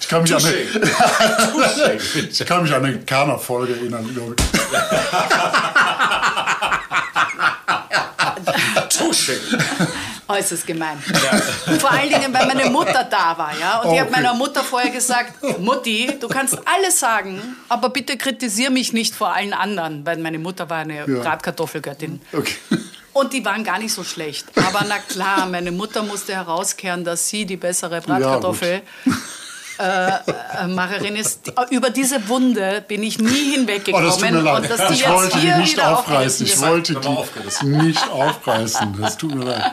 Ich kann mich an eine, (laughs) ich kann mich an eine Kerner-Folge erinnern. glaub ich. Touché. (laughs) Äußerst gemein. Und vor allen Dingen, weil meine Mutter da war, ja. Und Oh, ich habe okay. meiner Mutter vorher gesagt, Mutti, du kannst alles sagen, aber bitte kritisier mich nicht vor allen anderen, weil meine Mutter war eine Ja. Bratkartoffelgöttin. Okay. Und die waren gar nicht so schlecht. Aber na klar, meine Mutter musste herauskehren, dass sie die bessere Bratkartoffel äh, äh, Macherin ist. Über diese Wunde bin ich nie Oh, hinweggekommen. das tut mir und leid. dass die Ich jetzt wollte die hier nicht wieder aufreißen. Ich wollte aufgerissen. die nicht aufreißen. Das tut mir leid.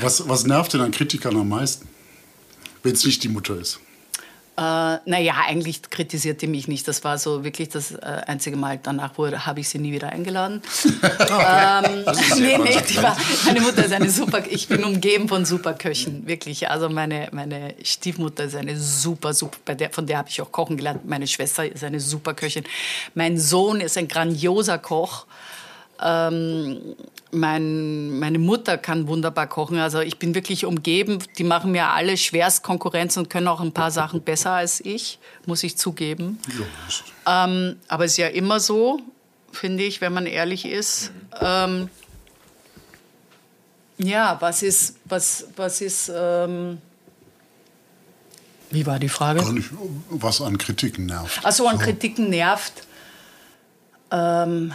Was, was nervt denn an Kritikern am meisten? Wenn es nicht die Mutter ist. Äh, naja, eigentlich kritisiert die mich nicht. Das war so wirklich das äh, einzige Mal. Danach habe ich sie nie wieder eingeladen. (laughs) ähm, nee, nee, die war, meine Mutter ist eine super, ich bin umgeben von super Köchen, wirklich. Also meine, meine Stiefmutter ist eine super, super, bei der, von der habe ich auch kochen gelernt. Meine Schwester ist eine super Köchin. Mein Sohn ist ein grandioser Koch. Ähm, mein, meine Mutter kann wunderbar kochen. Also ich bin wirklich umgeben. Die machen mir alle schwerst Konkurrenz und können auch ein paar Sachen besser als ich, muss ich zugeben. Ähm, aber es ist ja immer so, finde ich, wenn man ehrlich ist. Ähm, ja, was ist, was, was ist, ähm, wie war die Frage? Nicht, was an Kritiken nervt. Also an Kritiken nervt, ähm,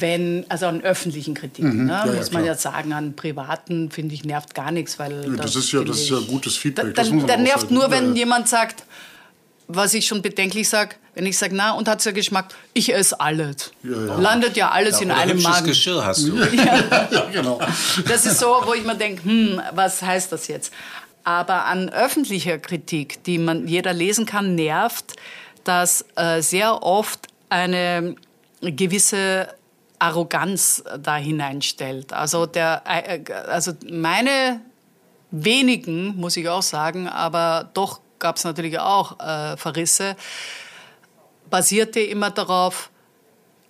wenn, also an öffentlichen Kritiken, ne, ja, ja, muss man klar. ja sagen, an privaten finde ich nervt gar nichts, weil Ja, das ist ja- das ist ja gutes Feedback, Da, das muss dann, man dann nervt nur, wenn Ja, ja. jemand sagt, was ich schon bedenklich sage, wenn ich sage, na und hat's ja Geschmack, ich esse alles. ja. Landet ja alles in Oder einem Magen. Geschirr hast du. (laughs) Ja, genau. Das ist so, wo ich mir denke, hm, was heißt das jetzt? Aber an öffentlicher Kritik, die man jeder lesen kann, nervt, dass äh, sehr oft eine gewisse Arroganz da hineinstellt. Also, der, äh, also meine wenigen, muss ich auch sagen, aber doch gab es natürlich auch äh, Verrisse, basierte immer darauf,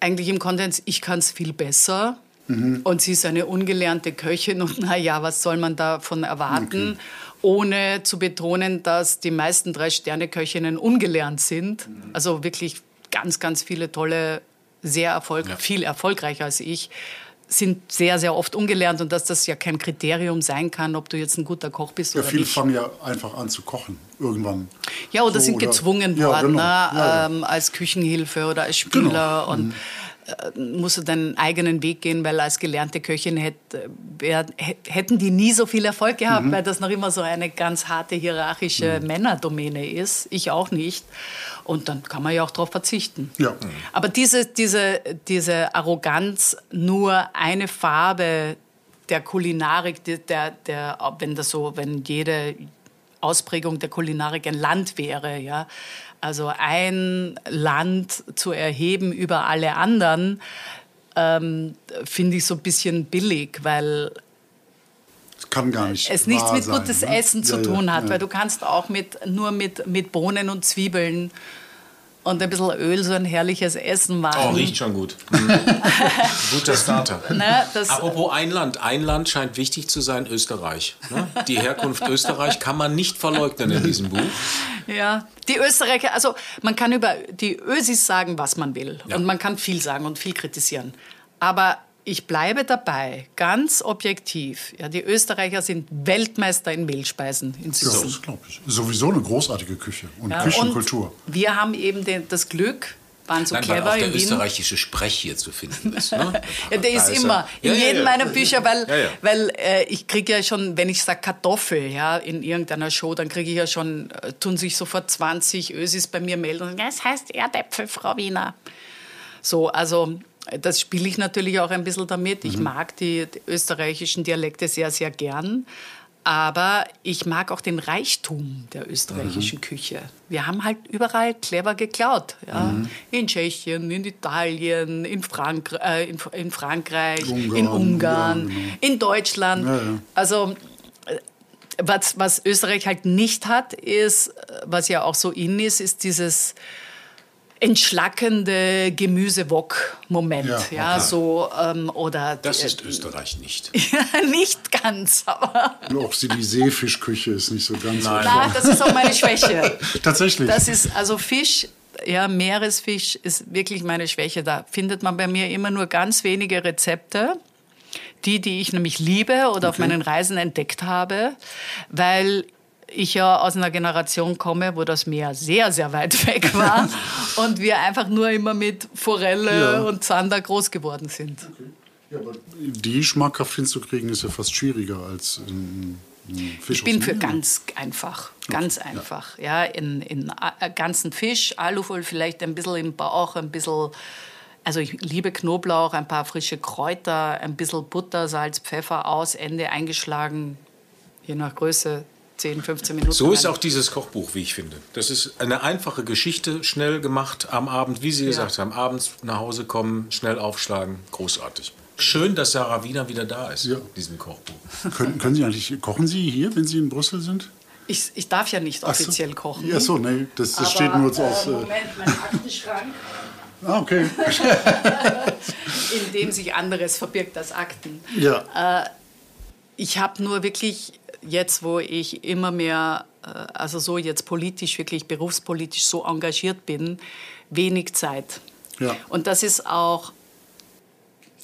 eigentlich im Konsens, ich kann es viel besser. Und sie ist eine ungelernte Köchin und (laughs) naja, was soll man davon erwarten? Ohne zu betonen, dass die meisten Drei-Sterne-Köchinnen ungelernt sind. Also wirklich ganz, ganz viele tolle, sehr erfolg viel erfolgreicher als ich, sind sehr, sehr oft ungelernt und dass das ja kein Kriterium sein kann, ob du jetzt ein guter Koch bist Ja, oder viele nicht. fangen ja einfach an zu kochen irgendwann. Ja, oder So, sind gezwungen ja, worden, genau. ne? Ja, ja. Ähm, als Küchenhilfe oder als Spieler. Genau. Und äh, musst du deinen eigenen Weg gehen, weil als gelernte Köchin hätt, wär, hätt- hätten die nie so viel Erfolg Mhm. gehabt, weil das noch immer so eine ganz harte hierarchische Männerdomäne ist. Ich auch nicht. Und dann kann man ja auch darauf verzichten. Ja. Aber diese, diese, diese Arroganz, nur eine Farbe der Kulinarik, der, der, wenn das so, wenn jede Ausprägung der Kulinarik ein Land wäre, ja, also ein Land zu erheben über alle anderen, ähm, finde ich so ein bisschen billig, weil kann gar nicht es nichts mit sein, gutes ne? Essen zu Ja, ja, tun hat, ja. weil du kannst auch mit, nur mit, mit Bohnen und Zwiebeln und ein bisschen Öl so ein herrliches Essen machen. Oh, riecht schon gut. (laughs) Guter Starter. Das, Apropos ein Land. Ein Land scheint wichtig zu sein, Österreich. Ne? Die Herkunft (laughs) Österreich kann man nicht verleugnen in diesem Buch. Ja, die Österreicher, also man kann über die Ösis sagen, was man will. Ja. Und man kann viel sagen und viel kritisieren. Aber ich bleibe dabei, ganz objektiv. Ja, die Österreicher sind Weltmeister in Mehlspeisen Ja, inzwischen. das glaube ich. Sowieso eine großartige Küche und Ja, Küchenkultur. Und wir haben eben den, das Glück, waren so Nein, weil clever auch der in Wien. österreichische Sprech hier zu finden ist. Ne? (laughs) Ja, der ist er- immer in Ja, ja, jedem ja. meiner Bücher, weil, Ja, ja. weil äh, ich kriege ja schon, wenn ich sage Kartoffel, ja, in irgendeiner Show, dann kriege ich ja schon, äh, tun sich sofort 20 Ösis bei mir melden ja, es heißt Erdäpfel, Frau Wiener. So, also das spiele ich natürlich auch ein bisschen damit. Mhm. Ich mag die, die österreichischen Dialekte sehr, sehr gern. Aber ich mag auch den Reichtum der österreichischen Küche. Wir haben halt überall clever geklaut. Ja? In Tschechien, in Italien, in, Frank äh, in, in Frankreich, Ungarn, in Ungarn, ja, genau. in Deutschland. Ja, ja. Also äh, was, was Österreich halt nicht hat, ist, äh, was ja auch so in ist, ist dieses entschlackende Gemüsewok-Moment. Ja, Ja, okay. so, ähm, oder Das die- ist Österreich nicht. (laughs) nicht ganz, aber Nur auch sie die Seefischküche ist nicht so ganz. Nein. na, das ist auch meine Schwäche. (laughs) Tatsächlich. Das ist also Fisch, ja, Meeresfisch ist wirklich meine Schwäche. Da findet man bei mir immer nur ganz wenige Rezepte. Die, die ich nämlich liebe oder auf meinen Reisen entdeckt habe, weil ich ja aus einer Generation komme, wo das Meer sehr, sehr weit weg war (laughs) und wir einfach nur immer mit Forelle Ja. und Zander groß geworden sind. ja, aber die schmackhaft hinzukriegen, ist ja fast schwieriger als ein, Fisch. Ich bin für ganz einfach, ganz einfach. Ja, in, in ganzen Fisch, Alufolie vielleicht ein bisschen im Bauch, ein bisschen, also ich liebe Knoblauch, ein paar frische Kräuter, ein bisschen Butter, Salz, Pfeffer aus, Ende eingeschlagen, je nach Größe 10, 15 Minuten. So ist auch dieses Kochbuch, wie ich finde. Das ist eine einfache Geschichte, schnell gemacht am Abend, wie Sie gesagt haben. Abends nach Hause kommen, schnell aufschlagen, großartig. Schön, dass Sarah Wiener wieder da ist, Ja. in diesem Kochbuch. Können, können Sie eigentlich, kochen Sie hier, wenn Sie in Brüssel sind? Ich, ich darf ja nicht Ach so. offiziell kochen. Ja, so, nee, das, das Aber, steht nur so äh, aus. Äh, Moment, mein Aktenschrank. (laughs) Ah, okay. (laughs) in dem sich anderes verbirgt als Akten. Ja. Ich habe nur wirklich jetzt, wo ich immer mehr, äh, also so jetzt politisch, wirklich berufspolitisch so engagiert bin, wenig Zeit. Ja. Und das ist auch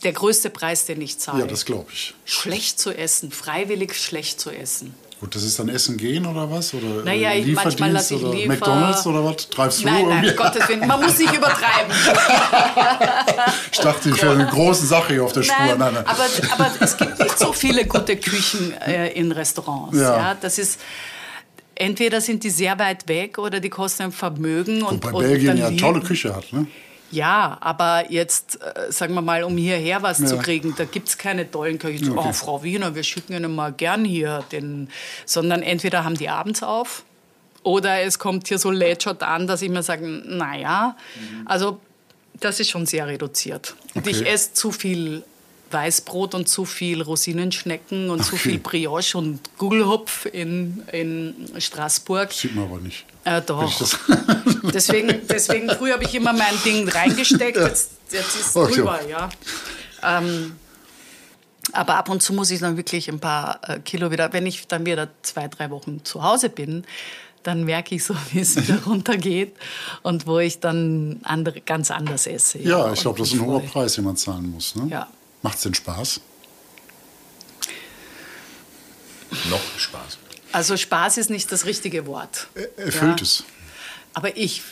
der größte Preis, den ich zahle. Ja, das glaube ich. schlecht zu essen, freiwillig schlecht zu essen. Gut, das ist dann Essen gehen oder was? Oder Naja, äh, ich- manchmal lasse ich oder liefer- McDonalds oder was? Treibst du Nein, nein, um Gottes Willen, man muss nicht übertreiben. (laughs) Ich dachte, ich wäre eine große Sache hier auf der Spur. Nein, Nein. Aber, aber es gibt nicht so viele gute Küchen äh, in Restaurants. Ja. Ja. das ist entweder sind die sehr weit weg oder die kosten ein Vermögen und, Wobei und Belgien dann ja eine tolle Küche hat, ne? Ja, aber jetzt, äh, sagen wir mal, um hierher was Ja. zu kriegen, da gibt es keine tollen Köche. Okay. Oh, Frau Wiener, wir schicken Ihnen mal gern hier den. Sondern entweder haben die abends auf oder es kommt hier so lätschert an, dass ich mir sage, naja, also das ist schon sehr reduziert. Und Okay. ich esse zu viel Weißbrot und zu viel Rosinenschnecken und zu Okay. viel Brioche und Gugelhupf in, in Straßburg. Sieht man aber nicht. Äh, doch. das- (laughs) Deswegen, deswegen früher habe ich immer mein Ding reingesteckt, jetzt, jetzt ist es drüber, ja. Ähm, aber ab und zu muss ich dann wirklich ein paar äh, Kilo wieder, wenn ich dann wieder zwei, drei Wochen zu Hause bin, dann merke ich so, (laughs) wie es wieder (laughs) runtergeht und wo ich dann andere, ganz anders esse. Ja, und ich glaube, das ist ein hoher. Preis, den man zahlen muss. Ne? Ja. Macht's denn Spaß? Noch Spaß. Also Spaß ist nicht das richtige Wort. Erfüllt Ja. es. Aber ich,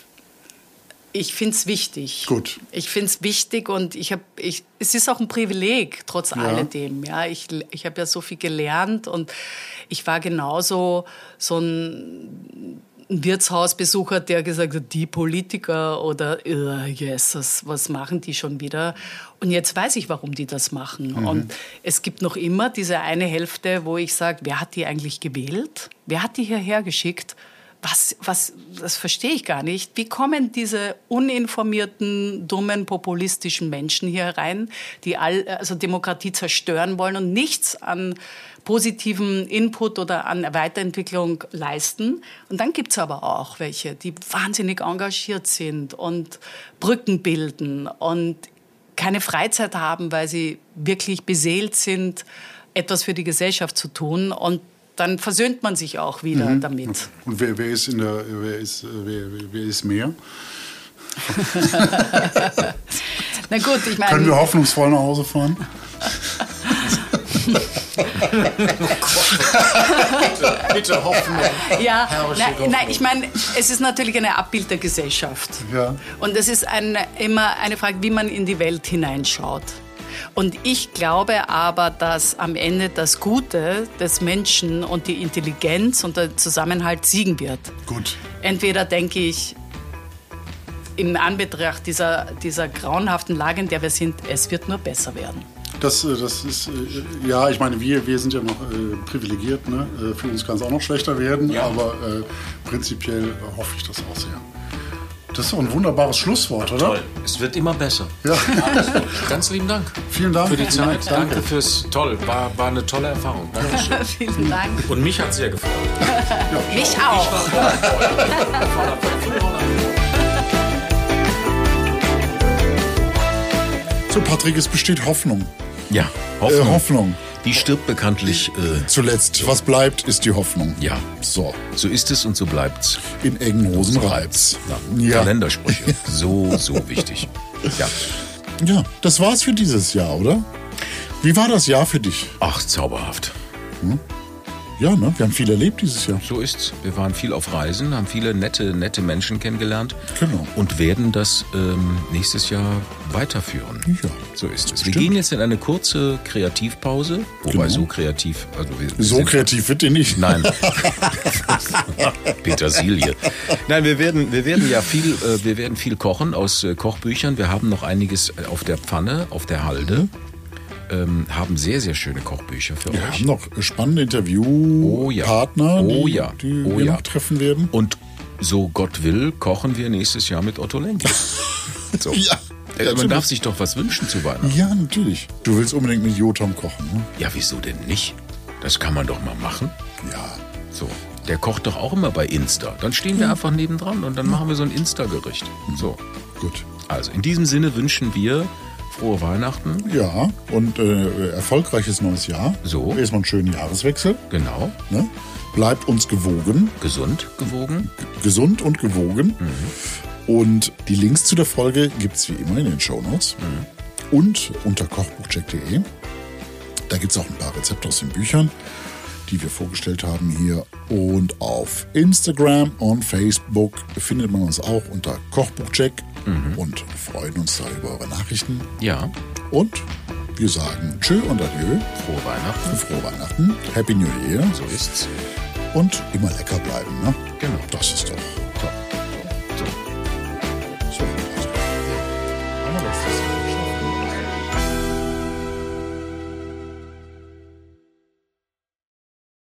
ich finde es wichtig. Gut. Ich finde es wichtig und ich habe, ich, es ist auch ein Privileg, trotz alledem. Ja, ich, ich habe ja so viel gelernt und ich war genauso so ein, ein Wirtshausbesucher, der gesagt hat, die Politiker oder uh, Jesus, was machen die schon wieder? Und jetzt weiß ich, warum die das machen. Und es gibt noch immer diese eine Hälfte, wo ich sage, wer hat die eigentlich gewählt? Wer hat die hierher geschickt? was, was, das verstehe ich gar nicht. Wie kommen diese uninformierten, dummen, populistischen Menschen hier rein, die all, also Demokratie zerstören wollen und nichts an positiven Input oder an Weiterentwicklung leisten? Und dann gibt es aber auch welche, die wahnsinnig engagiert sind und Brücken bilden und keine Freizeit haben, weil sie wirklich beseelt sind, etwas für die Gesellschaft zu tun und dann versöhnt man sich auch wieder damit. Und wer, wer ist in der, wer ist, wer, wer- ist mehr? (laughs) Na gut, ich Können wir meine, hoffnungsvoll nach Hause fahren? (laughs) Bitte Hoffnung. ja, nein, Hoffnung. nein, ich meine, es ist natürlich eine Abbild der Gesellschaft. Ja. Und es ist ein, immer eine Frage, wie man in die Welt hineinschaut. Und ich glaube aber, dass am Ende das Gute des Menschen und die Intelligenz und der Zusammenhalt siegen wird. Gut. Entweder denke ich, im Anbetracht dieser, dieser grauenhaften Lage, in der wir sind, es wird nur besser werden. Das, äh, das ist, äh, ja, ich meine, wir, wir sind ja noch äh, privilegiert. Ne? Äh, Für uns kann es auch noch schlechter werden, Ja. aber äh, prinzipiell hoffe ich das auch sehr. Das ist doch ein wunderbares Schlusswort, oder? Toll. Es wird immer besser. Ja. Ganz lieben Dank. Vielen Dank. Für die Zeit. Danke. Danke fürs Toll. War, war eine tolle Erfahrung. Dankeschön. (laughs) Vielen Dank. Und mich hat sehr gefreut. (laughs) Mich auch. (laughs) So, Patrick, es besteht Hoffnung. Ja, Äh, Hoffnung. Hoffnung. Die stirbt bekanntlich. Äh, Zuletzt, was bleibt, ist die Hoffnung. ja, So, so ist es und so bleibt's. in engen Hosen reibt's. Ja. Kalendersprüche. (laughs) So, so wichtig. Ja. Ja, das war's für dieses Jahr, oder? Wie war das Jahr für dich? Ach, zauberhaft. Ja, ne? Wir haben viel erlebt dieses Jahr. So ist's. Wir waren viel auf Reisen, haben viele nette, nette Menschen kennengelernt. Genau. Und werden das ähm, nächstes Jahr weiterführen. Ja. So ist es. Wir gehen jetzt in eine kurze Kreativpause. Wobei Genau. so kreativ. Also wir, wir So kreativ wird ihr nicht. Nein. (laughs) Petersilie. Nein, wir werden, wir werden ja viel, äh, wir werden viel kochen aus äh, Kochbüchern. Wir haben noch einiges auf der Pfanne, auf der Halde. Ähm, haben sehr, sehr schöne Kochbücher für Wir euch. haben noch spannende Interviewpartner, Oh ja. Oh die, ja. die Oh wir ja. noch treffen werden. Und so Gott will, kochen wir nächstes Jahr mit Otto Lenk. (laughs) So. Ja, Äh, Man natürlich. darf sich doch was wünschen zu Weihnachten. Ja, natürlich. Du willst unbedingt mit Jotam kochen, ne? Ja, wieso denn nicht? Das kann man doch mal machen. Ja. So. Der kocht doch auch immer bei Insta. Dann stehen wir einfach nebendran und dann machen wir so ein Insta-Gericht. So. Gut. Also in diesem Sinne wünschen wir frohe Weihnachten. Ja, und äh, erfolgreiches neues Jahr. So. Erstmal einen schönen Jahreswechsel. Genau. Ne? Bleibt uns gewogen, Gesund gewogen. gesund und gewogen. Und die Links zu der Folge gibt es wie immer in den Shownotes. Und unter kochbuchcheck.de. Da gibt es auch ein paar Rezepte aus den Büchern, die wir vorgestellt haben hier. Und auf Instagram und Facebook findet man uns auch unter Kochbuchcheck und freuen uns da über eure Nachrichten. Ja. Und wir sagen Tschö und Adieu. Frohe Weihnachten. Frohe Weihnachten. Happy New Year. So ist's. Und immer lecker bleiben. Ne? Genau. Das ist doch top.